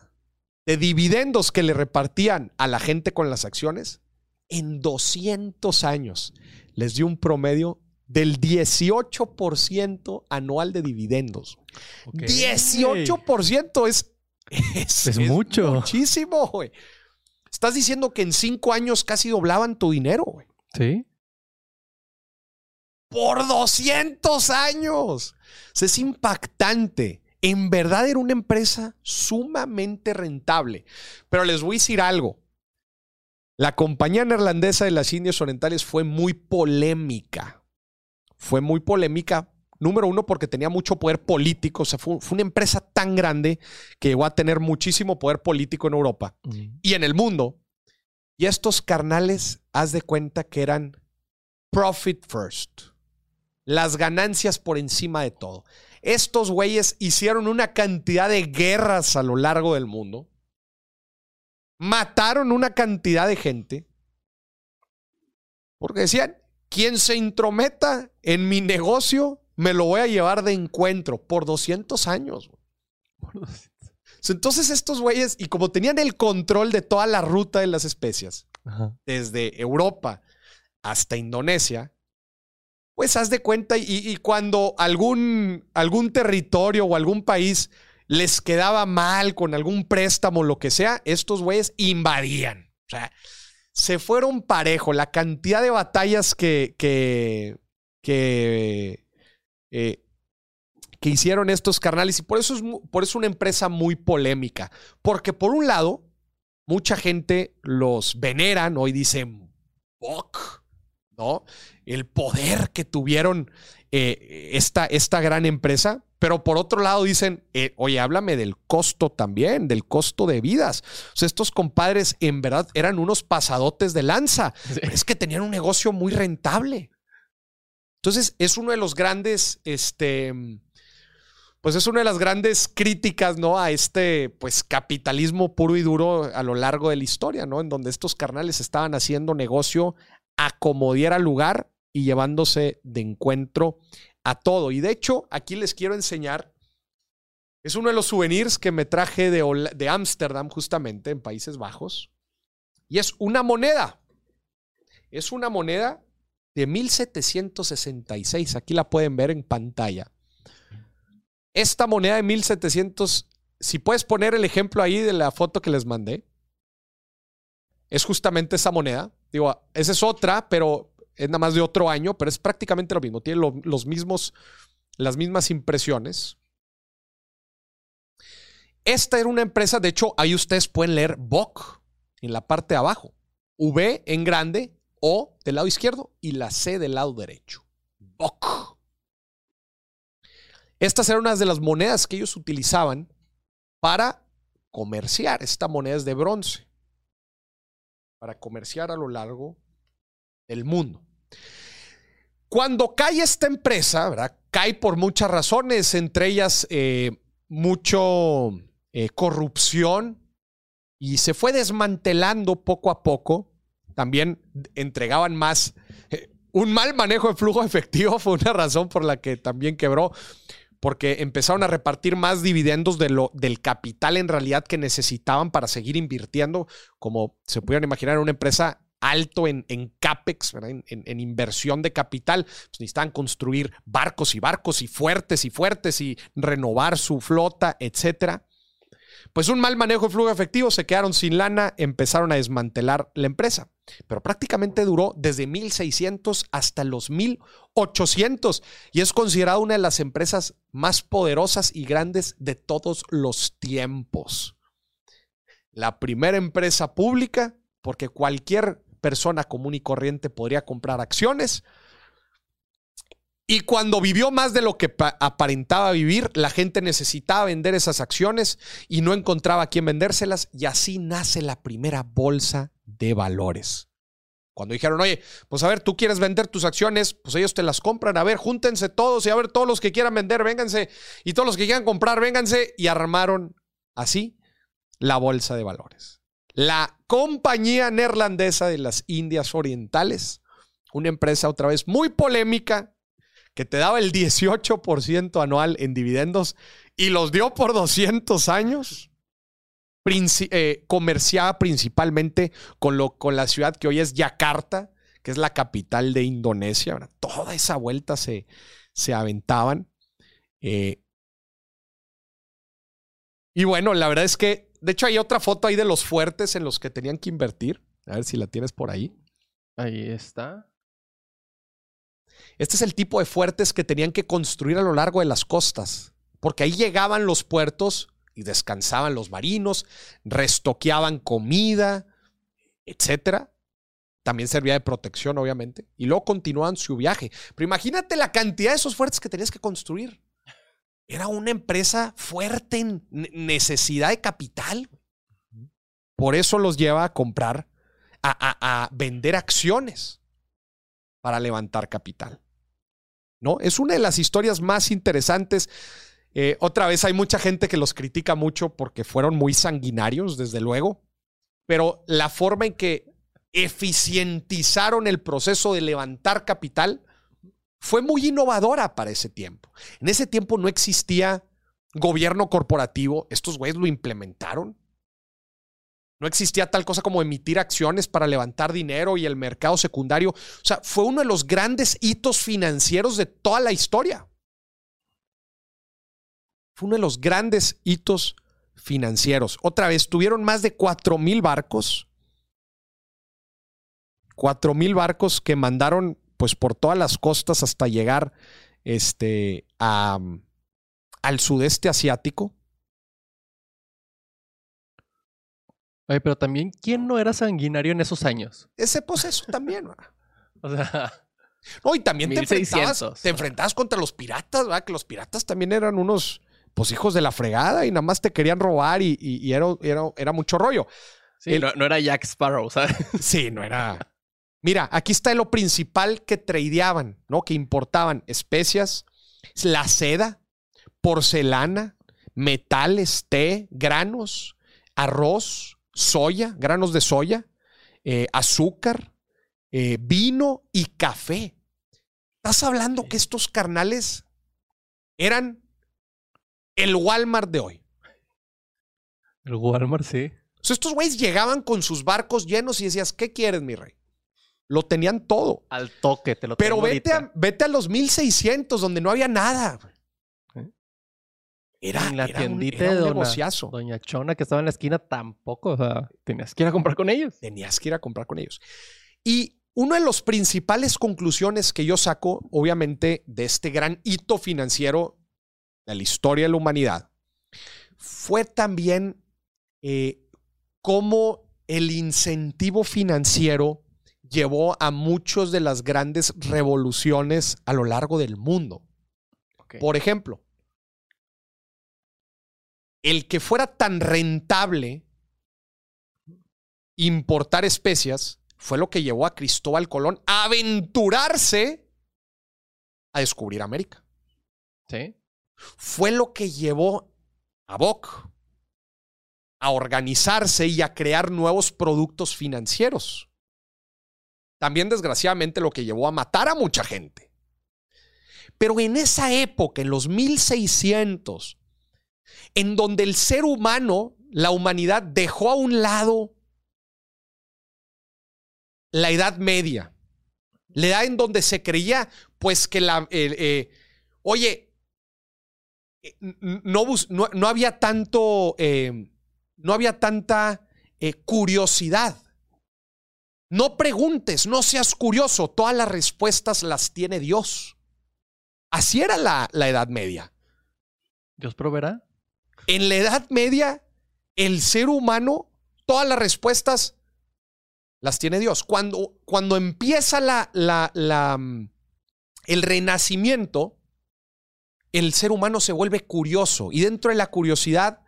Speaker 1: de dividendos que le repartían a la gente con las acciones, en 200 años les dio un promedio del 18% anual de dividendos. 18% es, es,
Speaker 2: es, mucho.
Speaker 1: Muchísimo, güey. Estás diciendo que en cinco años casi doblaban tu dinero, güey.
Speaker 2: Sí.
Speaker 1: Por 200 años. es impactante. En verdad era una empresa sumamente rentable. Pero les voy a decir algo. La compañía neerlandesa de las Indias Orientales fue muy polémica. Fue muy polémica Número uno, porque tenía mucho poder político. O sea, fue, una empresa tan grande que llegó a tener muchísimo poder político en Europa y en el mundo. Y estos carnales, haz de cuenta que eran profit first. Las ganancias por encima de todo. Estos güeyes hicieron una cantidad de guerras a lo largo del mundo. Mataron una cantidad de gente. Porque decían, quien se intrometa en mi negocio me lo voy a llevar de encuentro por 200 años. Entonces estos güeyes, y como tenían el control de toda la ruta de las especias, desde Europa hasta Indonesia, pues haz de cuenta, y, cuando algún, algún territorio o algún país les quedaba mal con algún préstamo, lo que sea, estos güeyes invadían. O sea, se fueron parejo. La cantidad de batallas que, que, que eh, que hicieron estos carnales y por eso es por eso una empresa muy polémica, porque por un lado mucha gente los veneran, hoy dicen Bok, ¿no? El poder que tuvieron eh, esta, esta gran empresa, pero por otro lado dicen, eh, oye, háblame del costo también, del costo de vidas. O sea, estos compadres en verdad eran unos pasadotes de lanza, es que tenían un negocio muy rentable. Entonces, es uno de los grandes, este, pues es una de las grandes críticas, ¿no? A este, pues, capitalismo puro y duro a lo largo de la historia, ¿no? En donde estos carnales estaban haciendo negocio a como diera lugar y llevándose de encuentro a todo. Y de hecho, aquí les quiero enseñar, es uno de los souvenirs que me traje de Ámsterdam, justamente, en Países Bajos, y es una moneda. Es una moneda de 1766. Aquí la pueden ver en pantalla. Esta moneda de 1700, si puedes poner el ejemplo ahí de la foto que les mandé, es justamente esa moneda. Digo, esa es otra, pero es nada más de otro año, pero es prácticamente lo mismo. Tiene los mismos, las mismas impresiones. Esta era una empresa, de hecho, ahí ustedes pueden leer BOC en la parte de abajo. V en grande, O del lado izquierdo y la C del lado derecho. BOC. Estas eran unas de las monedas que ellos utilizaban para comerciar. Esta moneda es de bronce. Para comerciar a lo largo del mundo. Cuando cae esta empresa, ¿verdad? cae por muchas razones, entre ellas eh, mucho eh, corrupción y se fue desmantelando poco a poco. También entregaban más. Eh, un mal manejo de flujo efectivo fue una razón por la que también quebró, porque empezaron a repartir más dividendos de lo, del capital en realidad que necesitaban para seguir invirtiendo. Como se pudieron imaginar, una empresa alto en, en CAPEX, en, inversión de capital. Pues construir barcos y barcos y fuertes y fuertes y renovar su flota, etcétera. Pues un mal manejo de flujo efectivo, se quedaron sin lana, empezaron a desmantelar la empresa. Pero prácticamente duró desde 1600 hasta los 1800 y es considerada una de las empresas más poderosas y grandes de todos los tiempos. La primera empresa pública, porque cualquier persona común y corriente podría comprar acciones. Y cuando vivió más de lo que aparentaba vivir, la gente necesitaba vender esas acciones y no encontraba a quién vendérselas. Y así nace la primera bolsa de valores. Cuando dijeron, oye, pues a ver, tú quieres vender tus acciones, pues ellos te las compran. A ver, júntense todos y a ver, todos los que quieran vender, vénganse. Y todos los que quieran comprar, vénganse. Y armaron así la bolsa de valores la Compañía Neerlandesa de las Indias Orientales, una empresa otra vez muy polémica que te daba el 18% anual en dividendos y los dio por 200 años. Eh, comerciaba principalmente con, lo, con la ciudad que hoy es Yakarta, que es la capital de Indonesia. Toda esa vuelta se, se aventaban. Eh, y bueno, la verdad es que de hecho, hay otra foto ahí de los fuertes en los que tenían que invertir. A ver si la tienes por ahí.
Speaker 2: Ahí está.
Speaker 1: Este es el tipo de fuertes que tenían que construir a lo largo de las costas, porque ahí llegaban los puertos y descansaban los marinos, restoqueaban comida, etcétera. También servía de protección, obviamente. Y luego continuaban su viaje. Pero imagínate la cantidad de esos fuertes que tenías que construir. Era una empresa fuerte en necesidad de capital. Por eso los lleva a comprar, a, vender acciones para levantar capital. ¿No? Es una de las historias más interesantes. Eh, otra vez hay mucha gente que los critica mucho porque fueron muy sanguinarios, desde luego, pero la forma en que eficientizaron el proceso de levantar capital fue muy innovadora para ese tiempo. En ese tiempo no existía gobierno corporativo, estos güeyes lo implementaron. No existía tal cosa como emitir acciones para levantar dinero y el mercado secundario. O sea, fue uno de los grandes hitos financieros de toda la historia. Fue uno de los grandes hitos financieros. Otra vez, tuvieron más de 4 mil barcos. 4 mil barcos que mandaron pues por todas las costas hasta llegar este, a, al sudeste asiático.
Speaker 2: Oye, pero también, ¿quién no era sanguinario en esos años?
Speaker 1: Ese proceso también,
Speaker 2: O sea.
Speaker 1: No, y también te enfrentabas, te enfrentabas, contra los piratas, ¿verdad? Que los piratas también eran unos pues hijos de la fregada y nada más te querían robar y, y, era, era, era, mucho rollo.
Speaker 2: Sí, no, no, era Jack Sparrow, ¿sabes?
Speaker 1: Sí, no era. Mira, aquí está lo principal que tradeaban, ¿no? Que importaban especias, la seda, porcelana, metales, té, granos, arroz, soya, granos de soya, eh, azúcar, eh, vino y café. Estás hablando que estos carnales eran el Walmart de hoy.
Speaker 2: El Walmart, sí.
Speaker 1: Estos güeyes llegaban con sus barcos llenos y decías, ¿qué quieres, mi rey? Lo tenían todo.
Speaker 2: Al toque, te lo
Speaker 1: Pero
Speaker 2: tengo
Speaker 1: vete
Speaker 2: ahorita.
Speaker 1: a, vete a los 1600, donde no había nada.
Speaker 2: ¿Eh?
Speaker 1: Era,
Speaker 2: En la
Speaker 1: era un,
Speaker 2: tiendita
Speaker 1: un
Speaker 2: de dona-
Speaker 1: negociazo.
Speaker 2: Doña Chona que estaba en la esquina tampoco. O sea, tenías que ir a comprar con ellos.
Speaker 1: Tenías que ir a comprar con ellos. Y una de las principales conclusiones que yo saco, obviamente, de este gran hito financiero de la historia de la humanidad, fue también eh, cómo el incentivo financiero llevó a muchas de las grandes revoluciones a lo largo del mundo. Por ejemplo, el que fuera tan rentable importar especias fue lo que llevó a Cristóbal Colón a aventurarse a descubrir América.
Speaker 2: Sí.
Speaker 1: Fue lo que llevó a Boc a organizarse y a crear nuevos productos financieros. También, desgraciadamente, lo que llevó a matar a mucha gente. Pero en esa época, en los 1600, en donde el ser humano, la humanidad, dejó a un lado la Edad Media, la edad en donde se creía, pues que la, eh, oye, eh, no, había tanto, eh, no había tanta curiosidad. No preguntes, no seas curioso, todas las respuestas las tiene Dios. Así era la, la Edad Media.
Speaker 2: Dios proveerá.
Speaker 1: En la Edad Media, el ser humano, todas las respuestas las tiene Dios. Cuando, cuando empieza la, la, la, mm, el renacimiento, el ser humano se vuelve curioso y dentro de la curiosidad,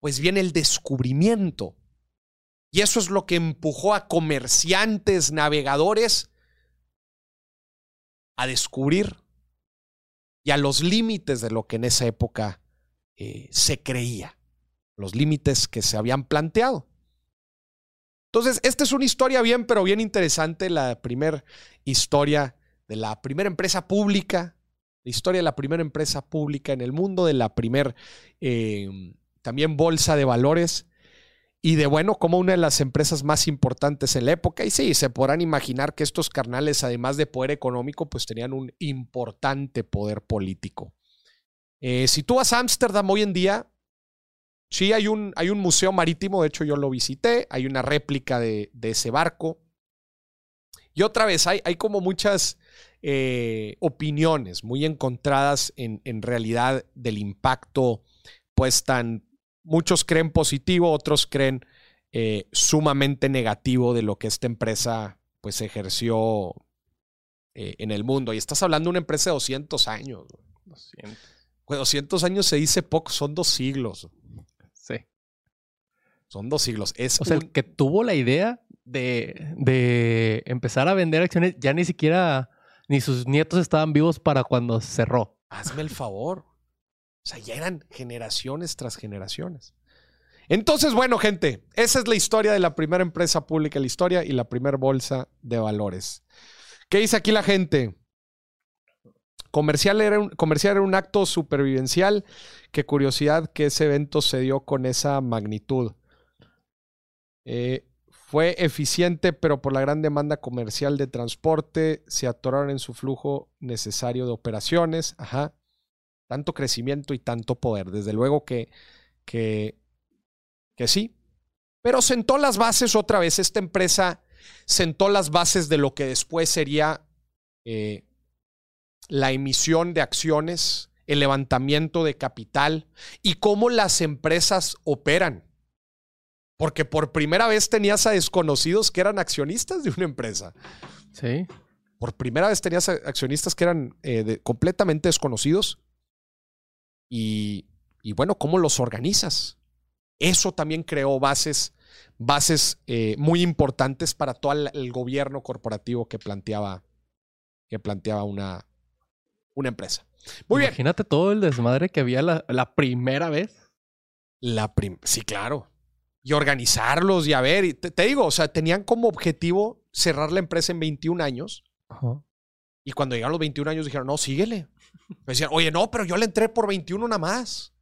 Speaker 1: pues viene el descubrimiento. Y eso es lo que empujó a comerciantes, navegadores, a descubrir y a los límites de lo que en esa época eh, se creía, los límites que se habían planteado. Entonces, esta es una historia bien, pero bien interesante, la primera historia de la primera empresa pública, la historia de la primera empresa pública en el mundo, de la primera eh, también bolsa de valores y de, bueno, como una de las empresas más importantes en la época. Y sí, se podrán imaginar que estos carnales, además de poder económico, pues tenían un importante poder político. Eh, si tú vas a Ámsterdam hoy en día, sí hay un, hay un museo marítimo, de hecho yo lo visité, hay una réplica de, ese barco. Y otra vez, hay, hay como muchas eh, opiniones muy encontradas en, en realidad del impacto, pues tan, muchos creen positivo, otros creen eh, sumamente negativo de lo que esta empresa pues ejerció eh, en el mundo. Y estás hablando de una empresa de 200 años.
Speaker 2: Lo siento.
Speaker 1: Güey, 200 años se dice poco, son dos siglos.
Speaker 2: Sí.
Speaker 1: Son dos siglos. Es
Speaker 2: O sea,
Speaker 1: un-
Speaker 2: el que tuvo la idea de, de empezar a vender acciones, ya ni siquiera ni sus nietos estaban vivos para cuando cerró.
Speaker 1: Hazme el favor. O sea, ya eran generaciones tras generaciones. Entonces, bueno, gente, esa es la historia de la primera empresa pública, la historia y la primera bolsa de valores. ¿Qué dice aquí la gente? Comercial era, un, comercial era un acto supervivencial. Qué curiosidad que ese evento se dio con esa magnitud. Eh, fue eficiente, pero por la gran demanda comercial de transporte se atoraron en su flujo necesario de operaciones. Ajá. Tanto crecimiento y tanto poder. Desde luego que, que, que sí. Pero sentó las bases otra vez. Esta empresa sentó las bases de lo que después sería eh, la emisión de acciones, el levantamiento de capital y cómo las empresas operan. Porque por primera vez tenías a desconocidos que eran accionistas de una empresa.
Speaker 2: Sí.
Speaker 1: Por primera vez tenías a accionistas que eran eh, de- completamente desconocidos. Y, y bueno, ¿cómo los organizas? Eso también creó bases bases eh, muy importantes para todo el, el gobierno corporativo que planteaba, que planteaba una, una empresa. Muy bien.
Speaker 2: Imagínate todo el desmadre que había la, la primera vez.
Speaker 1: La prim- sí, claro. Y organizarlos y a ver, y te, te digo, o sea, tenían como objetivo cerrar la empresa en 21 años. Y cuando llegaron los 21 años dijeron, no, síguele. Me decían, oye, no, pero yo le entré por 21 nada más.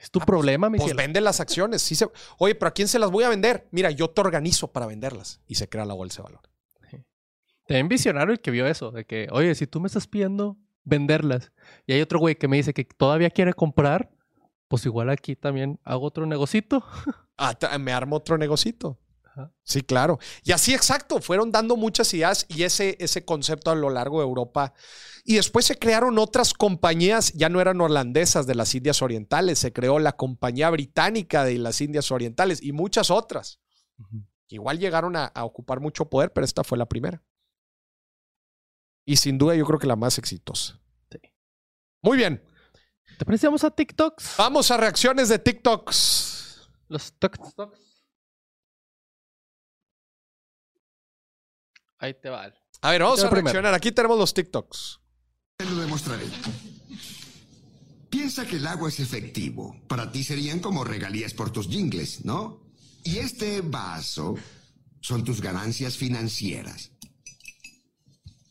Speaker 2: Es tu
Speaker 1: Ah,
Speaker 2: problema, mi
Speaker 1: Pues
Speaker 2: cielo.
Speaker 1: vende las acciones. Sí se- Oye, pero ¿a quién se las voy a vender? Mira, yo te organizo para venderlas. Y se crea la bolsa de valor.
Speaker 2: También visionario el que vio eso, de que, oye, si tú me estás pidiendo venderlas y hay otro güey que me dice que todavía quiere comprar, pues igual aquí también hago otro negocito.
Speaker 1: Ah, me armo otro negocito.
Speaker 2: Ajá.
Speaker 1: Sí, claro. Y así exacto, fueron dando muchas ideas y ese, ese concepto a lo largo de Europa. Y después se crearon otras compañías, ya no eran holandesas de las Indias Orientales, se creó la compañía británica de las Indias Orientales y muchas otras. Igual llegaron a, a ocupar mucho poder, pero esta fue la primera. Y sin duda yo creo que la más exitosa.
Speaker 2: Sí.
Speaker 1: Muy bien,
Speaker 2: ¿Te parece? Vamos a TikToks.
Speaker 1: vamos a reacciones de TikToks.
Speaker 2: Los TikToks. Ahí te va.
Speaker 1: A ver, vamos a
Speaker 2: primero.
Speaker 1: reaccionar. Aquí tenemos los TikToks.
Speaker 4: Te lo demostraré. Piensa que el agua es efectivo. Para ti serían como regalías por tus jingles, ¿no? Y este vaso son tus ganancias financieras.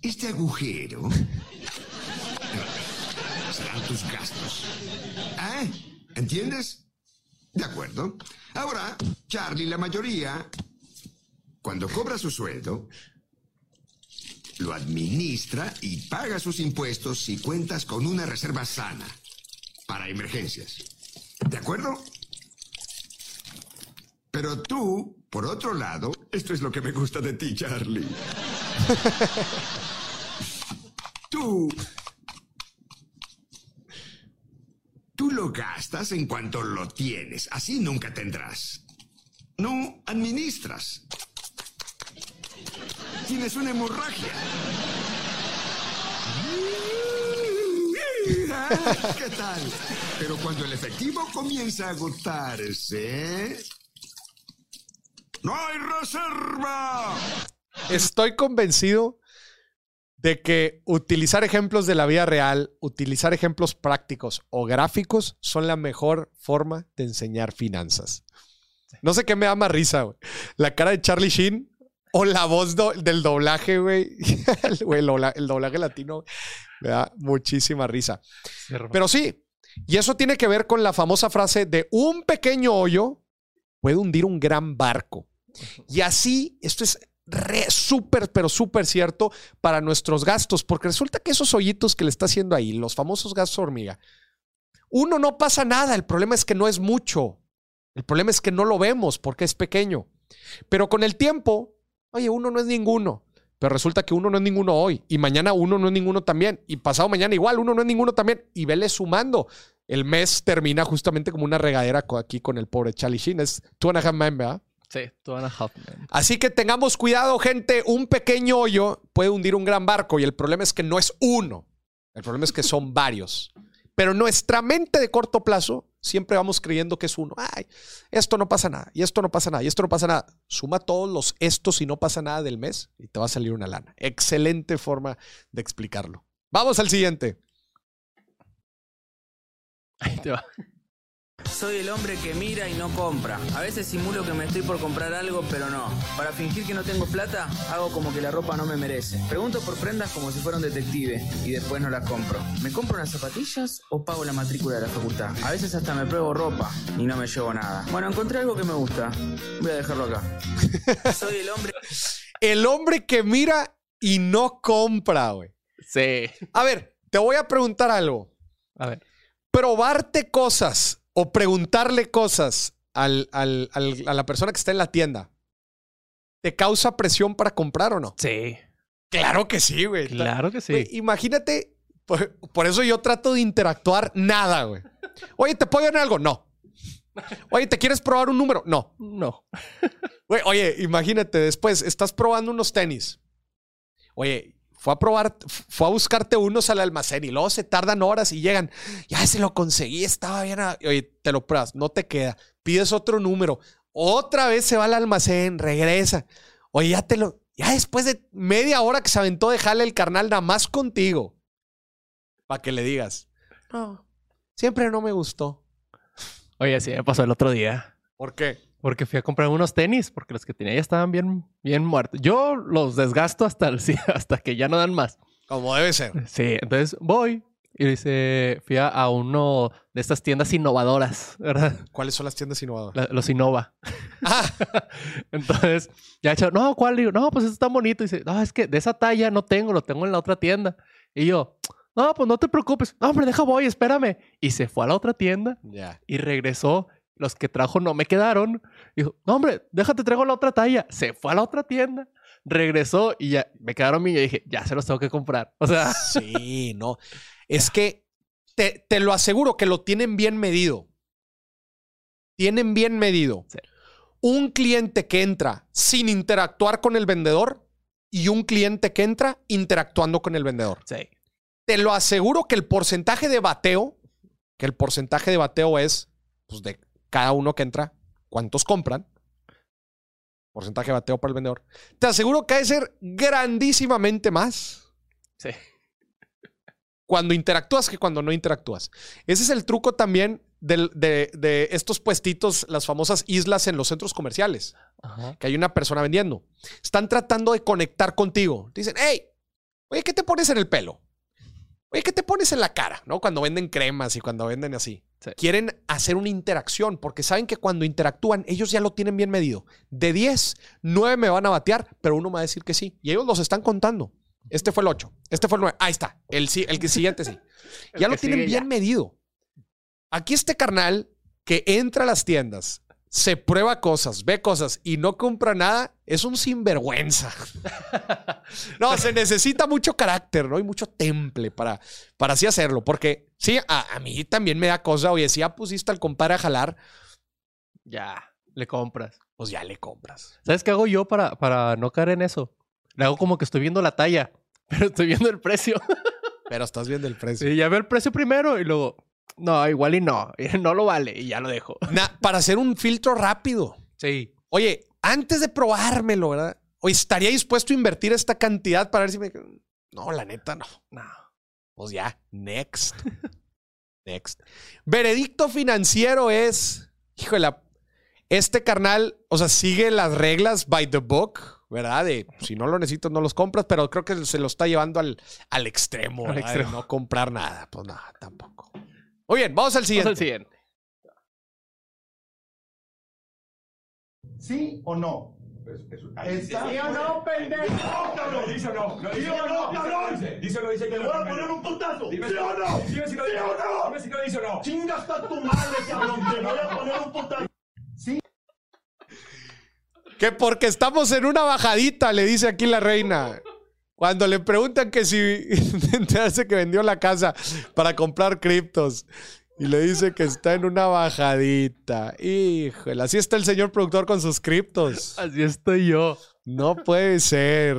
Speaker 4: Este agujero serán tus gastos. ¿Eh? ¿Entiendes? De acuerdo. Ahora, Charlie, la mayoría, cuando cobra su sueldo, lo administra y paga sus impuestos si cuentas con una reserva sana para emergencias. ¿De acuerdo? Pero tú, por otro lado, esto es lo que me gusta de ti, Charlie. tú... Tú lo gastas en cuanto lo tienes. Así nunca tendrás. No administras. Tienes una hemorragia. ¿Qué tal? Pero cuando el efectivo comienza a agotarse... ¡No hay reserva!
Speaker 1: Estoy convencido de que utilizar ejemplos de la vida real, utilizar ejemplos prácticos o gráficos son la mejor forma de enseñar finanzas. No sé qué me da más risa, güey. La cara de Charlie Sheen o la voz do- del doblaje, güey. El, dobla- el doblaje latino me da muchísima risa. Pero sí, y eso tiene que ver con la famosa frase de un pequeño hoyo puede hundir un gran barco. Y así, esto es súper, pero súper cierto para nuestros gastos, porque resulta que esos hoyitos que le está haciendo ahí, los famosos gastos hormiga, uno no pasa nada, el problema es que no es mucho, el problema es que no lo vemos porque es pequeño, pero con el tiempo, oye, uno no es ninguno. Pero resulta que uno no es ninguno hoy y mañana uno no es ninguno también y pasado mañana igual uno no es ninguno también y vele sumando. El mes termina justamente como una regadera aquí con el pobre Charlie Sheen. Es two and a half men, ¿verdad?
Speaker 2: Sí, Anna Huffman.
Speaker 1: Así que tengamos cuidado, gente. Un pequeño hoyo puede hundir un gran barco y el problema es que no es uno. El problema es que son varios. Pero nuestra mente de corto plazo siempre vamos creyendo que es uno. Ay, esto no pasa nada, y esto no pasa nada, y esto no pasa nada. Suma todos los estos y no pasa nada del mes y te va a salir una lana. Excelente forma de explicarlo. Vamos al siguiente.
Speaker 2: Ahí te va.
Speaker 5: Soy el hombre que mira y no compra. A veces simulo que me estoy por comprar algo, pero no. Para fingir que no tengo plata, hago como que la ropa no me merece. Pregunto por prendas como si fuera un detective y después no las compro. ¿Me compro unas zapatillas o pago la matrícula de la facultad? A veces hasta me pruebo ropa y no me llevo nada. Bueno, encontré algo que me gusta. Voy a dejarlo acá. Soy el hombre
Speaker 1: El hombre que mira y no compra, güey.
Speaker 2: Sí.
Speaker 1: A ver, te voy a preguntar algo.
Speaker 2: A ver.
Speaker 1: probarte cosas o preguntarle cosas al- al- al- a la persona que está en la tienda, ¿te causa presión para comprar o no?
Speaker 2: Sí.
Speaker 1: Claro que sí, güey.
Speaker 2: Claro que sí.
Speaker 1: Güey, imagínate, por, por eso yo trato de interactuar nada, güey. Oye, ¿te puedo ver algo? No. Oye, ¿te quieres probar un número? No.
Speaker 2: No.
Speaker 1: Güey, oye, imagínate, después estás probando unos tenis. Oye, fue a probar, fue a buscarte unos al almacén y luego se tardan horas y llegan. Ya se lo conseguí, estaba bien. Oye, te lo pruebas, no te queda. Pides otro número. Otra vez se va al almacén, regresa. Oye, ya te lo. Ya después de media hora que se aventó, dejarle el carnal nada más contigo. Para que le digas. No, siempre no me gustó.
Speaker 2: Oye, sí me pasó el otro día.
Speaker 1: ¿Por qué?
Speaker 2: Porque fui a comprar unos tenis, porque los que tenía ya estaban bien, bien muertos. Yo los desgasto hasta, el, hasta que ya no dan más.
Speaker 1: Como debe ser.
Speaker 2: Sí, entonces voy y dice, fui a, a uno de estas tiendas innovadoras, ¿verdad?
Speaker 1: ¿Cuáles son las tiendas innovadoras?
Speaker 2: La- los Innova.
Speaker 1: Ah,
Speaker 2: Entonces, ya he hecho, no, ¿cuál? Digo, no, pues eso está bonito. Y dice, no, es que de esa talla no tengo, lo tengo en la otra tienda. Y yo, no, pues no te preocupes. No, hombre, deja voy, espérame. Y se fue a la otra tienda
Speaker 1: ya.
Speaker 2: y regresó. Los que trajo no me quedaron. Dijo, no, hombre, déjate, traigo la otra talla. Se fue a la otra tienda, regresó y ya me quedaron mí. Y yo dije, ya se los tengo que comprar. O sea,
Speaker 1: Sí, no. Es que te, te lo aseguro que lo tienen bien medido. Tienen bien medido.
Speaker 2: Sí.
Speaker 1: Un cliente que entra sin interactuar con el vendedor y un cliente que entra interactuando con el vendedor.
Speaker 2: sí.
Speaker 1: Te lo aseguro que el porcentaje de bateo, que el porcentaje de bateo es pues, de cada uno que entra, cuántos compran. Porcentaje de bateo para el vendedor. Te aseguro que ha de ser grandísimamente más
Speaker 2: Sí.
Speaker 1: cuando interactúas que cuando no interactúas. Ese es el truco también de, de estos puestitos, las famosas islas en los centros comerciales,
Speaker 2: Ajá.
Speaker 1: que hay una persona vendiendo. Están tratando de conectar contigo. Te dicen, hey, oye, ¿qué te pones en el pelo? Oye, ¿qué te pones en la cara? ¿No? Cuando venden cremas y cuando venden así.
Speaker 2: Sí.
Speaker 1: Quieren hacer una interacción porque saben que cuando interactúan, ellos ya lo tienen bien medido. De 10, 9 me van a batear, pero uno me va a decir que sí. Y ellos los están contando. Este fue el 8, este fue el 9. Ahí está. El, sí- el que siguiente sí. Ya lo tienen bien
Speaker 2: ya.
Speaker 1: medido. Aquí este carnal que entra a las tiendas, se prueba cosas, ve cosas y no compra nada, es un sinvergüenza. no, se necesita mucho carácter, ¿no? Y mucho temple para, para así hacerlo. Porque sí, a, a mí también me da cosa. Oye, si ya pusiste al compadre a jalar,
Speaker 2: Ya, le compras.
Speaker 1: pues ya le compras.
Speaker 2: ¿Sabes qué hago yo para, para no caer en eso? Le hago como que estoy viendo la talla, pero estoy viendo el precio.
Speaker 1: Pero estás viendo el precio.
Speaker 2: Sí, ya veo el precio primero y luego, no, igual y no, no lo vale y ya lo dejo.
Speaker 1: Na- para hacer un filtro rápido.
Speaker 2: Sí.
Speaker 1: Oye, antes de probármelo, ¿verdad? Oye, ¿estaría dispuesto a invertir esta cantidad para ver si me... No, la neta no.
Speaker 2: No.
Speaker 1: Pues ya, next. next. Veredicto financiero es, híjole, este carnal, o sea, sigue las reglas by the book, ¿verdad? De si no lo necesitas, no los compras, pero creo que se lo está llevando al, al extremo,
Speaker 2: Al
Speaker 1: ¿verdad? De
Speaker 2: extremo.
Speaker 1: no comprar nada. Pues nada, tampoco. Muy bien, vamos al
Speaker 2: Vamos
Speaker 1: siguiente.
Speaker 2: al siguiente.
Speaker 6: ¿Sí o no? ¿Está?
Speaker 7: ¿Sí o no, pendejo?
Speaker 6: cabrón!
Speaker 7: Dice o no. no
Speaker 6: ¿Sí
Speaker 7: dice,
Speaker 6: o no, cabrón?
Speaker 7: Dice, o no, dice que
Speaker 6: ¡Te
Speaker 7: no.
Speaker 6: voy a poner un putazo!
Speaker 7: Dime
Speaker 6: ¿Sí o no?
Speaker 7: Dime si no
Speaker 6: ¿Sí
Speaker 7: dice
Speaker 6: o no?
Speaker 7: Dime si no dice o no.
Speaker 6: ¡Chinga hasta tu madre, cabrón! ¡Te voy a poner un putazo!
Speaker 1: Que porque estamos en una bajadita, le dice aquí la reina. Cuando le preguntan que si enterarse que vendió la casa para comprar criptos. Y le dice que está en una bajadita. Híjole, así está el señor productor con sus criptos.
Speaker 2: Así estoy yo.
Speaker 1: No puede ser.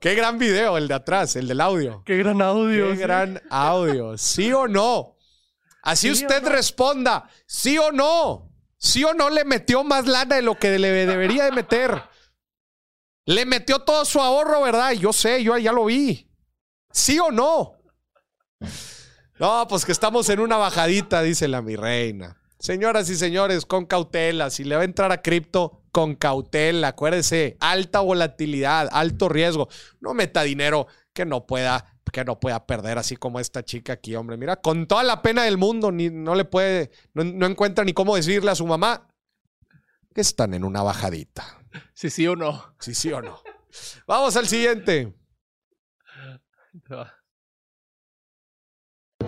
Speaker 1: Qué gran video el de atrás, el del audio.
Speaker 2: Qué gran audio.
Speaker 1: Qué
Speaker 2: sí.
Speaker 1: gran audio. ¿Sí o no? Así
Speaker 2: ¿Sí o
Speaker 1: usted
Speaker 2: no?
Speaker 1: responda. ¿Sí o no? ¿Sí o no le metió más lana de lo que le debería de meter? Le metió todo su ahorro, ¿verdad? Yo sé, yo ya lo vi. ¿Sí o no? No, pues que estamos en una bajadita, dice la mi reina. Señoras y señores, con cautela. Si le va a entrar a cripto, con cautela. Acuérdese, alta volatilidad, alto riesgo. No meta dinero que no pueda, que no pueda perder, así como esta chica aquí, hombre. Mira, con toda la pena del mundo, ni, no le puede, no, no encuentra ni cómo decirle a su mamá que están en una bajadita.
Speaker 2: Sí, sí o no.
Speaker 1: Sí, sí o no. Vamos al siguiente.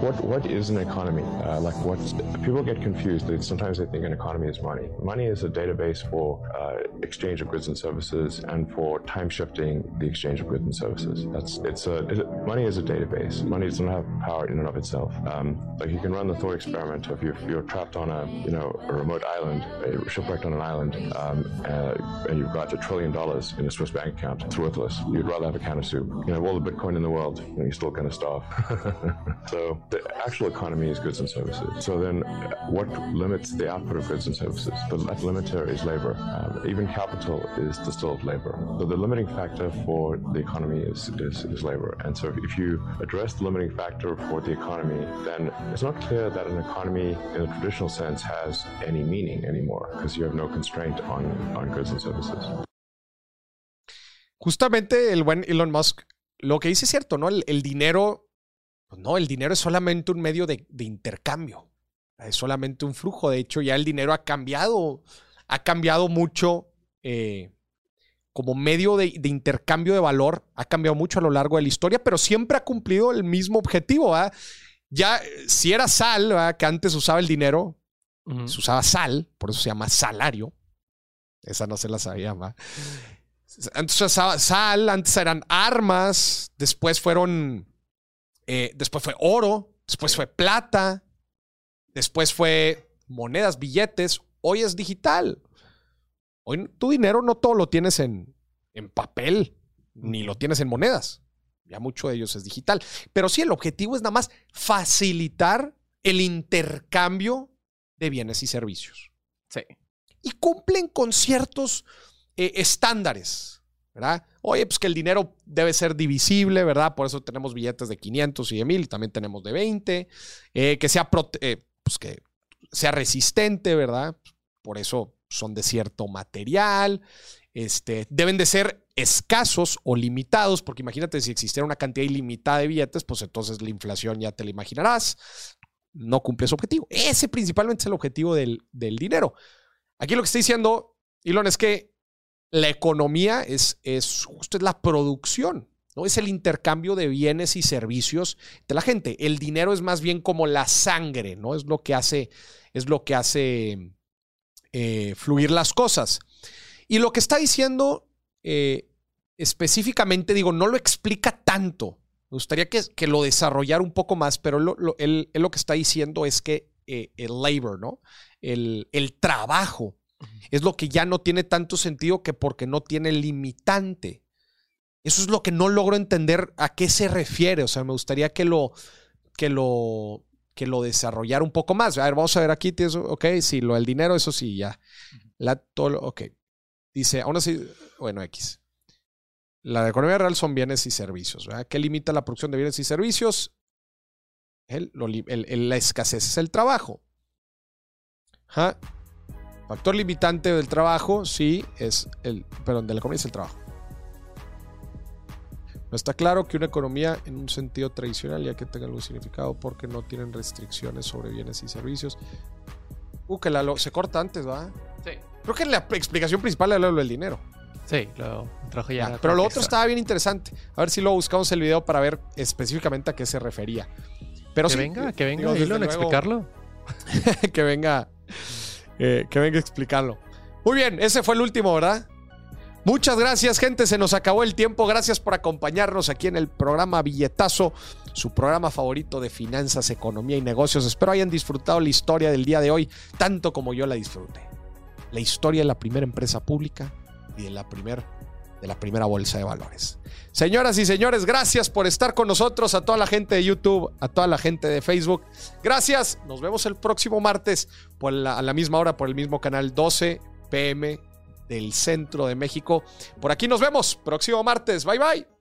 Speaker 8: What what is an economy? Uh, like what people get confused. Sometimes they think an economy is money. Money is a database for uh, exchange of goods and services and for time shifting the exchange of goods and services. That's it's a it, money is a database. Money doesn't have power in and of itself. Um, like you can run the thought experiment of if you're trapped on a you know a remote island, shipwrecked on an island, um, uh, and you've got a trillion dollars in a Swiss bank account. It's worthless. You'd rather have a can of soup. You know, all the Bitcoin in the world, you know, you're still going to starve. so the actual economy is goods and services. So then, uh, what limits the output of goods and services? The limiter is labor. Um, even capital is distilled labor. So the limiting factor for the economy is, is, is labor. And so if you address the limiting factor for the economy, then it's not clear that an economy in the traditional sense has any meaning anymore because you have no constraint on, on goods and services.
Speaker 1: Justamente el buen Elon Musk, lo que dice es cierto, ¿no? El, el dinero, pues no, el dinero es solamente un medio de, de intercambio. Es solamente un flujo. De hecho, ya el dinero ha cambiado, ha cambiado mucho eh, como medio de, de intercambio de valor, ha cambiado mucho a lo largo de la historia, pero siempre ha cumplido el mismo objetivo. ¿verdad? Ya, eh, si era sal, ¿verdad? que antes usaba el dinero, se usaba sal, por eso se llama salario. Esa no se la sabía, ¿va? Antes se usaba sal, antes eran armas, después fueron, eh, después fue oro, después fue plata, después fue monedas, billetes, hoy es digital. Hoy tu dinero no todo lo tienes en, en papel, ni lo tienes en monedas. Ya mucho de ellos es digital. Pero sí, el objetivo es nada más facilitar el intercambio de bienes y servicios.
Speaker 2: Sí.
Speaker 1: Y cumplen con ciertos eh, estándares, ¿verdad? Oye, pues que el dinero debe ser divisible, ¿verdad? Por eso tenemos billetes de 500 y de 1000, y también tenemos de 20, eh, que sea, eh, pues que sea resistente, ¿verdad? Por eso son de cierto material, este, deben de ser escasos o limitados, porque imagínate si existiera una cantidad ilimitada de billetes, pues entonces la inflación ya te la imaginarás, no cumple su objetivo. Ese principalmente es el objetivo del, del dinero. Aquí lo que está diciendo Elon es que la economía es, es justo la producción, ¿no? Es el intercambio de bienes y servicios de la gente. El dinero es más bien como la sangre, ¿no? Es lo que hace, es lo que hace eh, fluir las cosas. Y lo que está diciendo eh, específicamente, digo, no lo explica tanto. Me gustaría que, que lo desarrollara un poco más, pero lo, él lo que está diciendo es que eh, el labor, ¿no? El, el trabajo es lo que ya no tiene tanto sentido que porque no tiene limitante. Eso es lo que no logro entender a qué se refiere. O sea, me gustaría que lo, que lo, que lo desarrollara un poco más. A ver, vamos a ver aquí. tienes- Ok, sí, lo del dinero, eso sí, ya. La, todo, ok. Dice, aún así, bueno, X. La economía real son bienes y servicios. ¿verdad? ¿Qué limita la producción de bienes y servicios? El- lo li- el- el- la escasez es el trabajo. Ajá. Factor limitante del trabajo, sí, es el. Perdón, de la economía es el trabajo. No está claro que una economía en un sentido tradicional, ya que tenga algún significado, porque no tienen restricciones sobre bienes y servicios. Uh, que la lo- se corta antes, ¿va?
Speaker 2: Sí.
Speaker 1: Creo que la explicación principal era lo del dinero.
Speaker 2: Sí, lo trajo ya.
Speaker 1: Ya, pero lo otro estaba bien interesante. A ver si luego buscamos el video para ver específicamente a qué se refería. Pero
Speaker 2: Que
Speaker 1: sí,
Speaker 2: venga, que venga
Speaker 1: digo,
Speaker 2: Elon a
Speaker 1: luego,
Speaker 2: explicarlo.
Speaker 1: que venga, eh, que venga a explicarlo. Muy bien, ese fue el último, ¿verdad? Muchas gracias, gente. Se nos acabó el tiempo. Gracias por acompañarnos aquí en el programa Billetazo, su programa favorito de finanzas, economía y negocios. Espero hayan disfrutado la historia del día de hoy, tanto como yo la disfruté. La historia de la primera empresa pública y de la, primer, de la primera bolsa de valores. Señoras y señores, gracias por estar con nosotros, a toda la gente de YouTube, a toda la gente de Facebook. Gracias. Nos vemos el próximo martes a la misma hora por el mismo canal 12 pm del centro de México. Por aquí nos vemos próximo martes. Bye bye.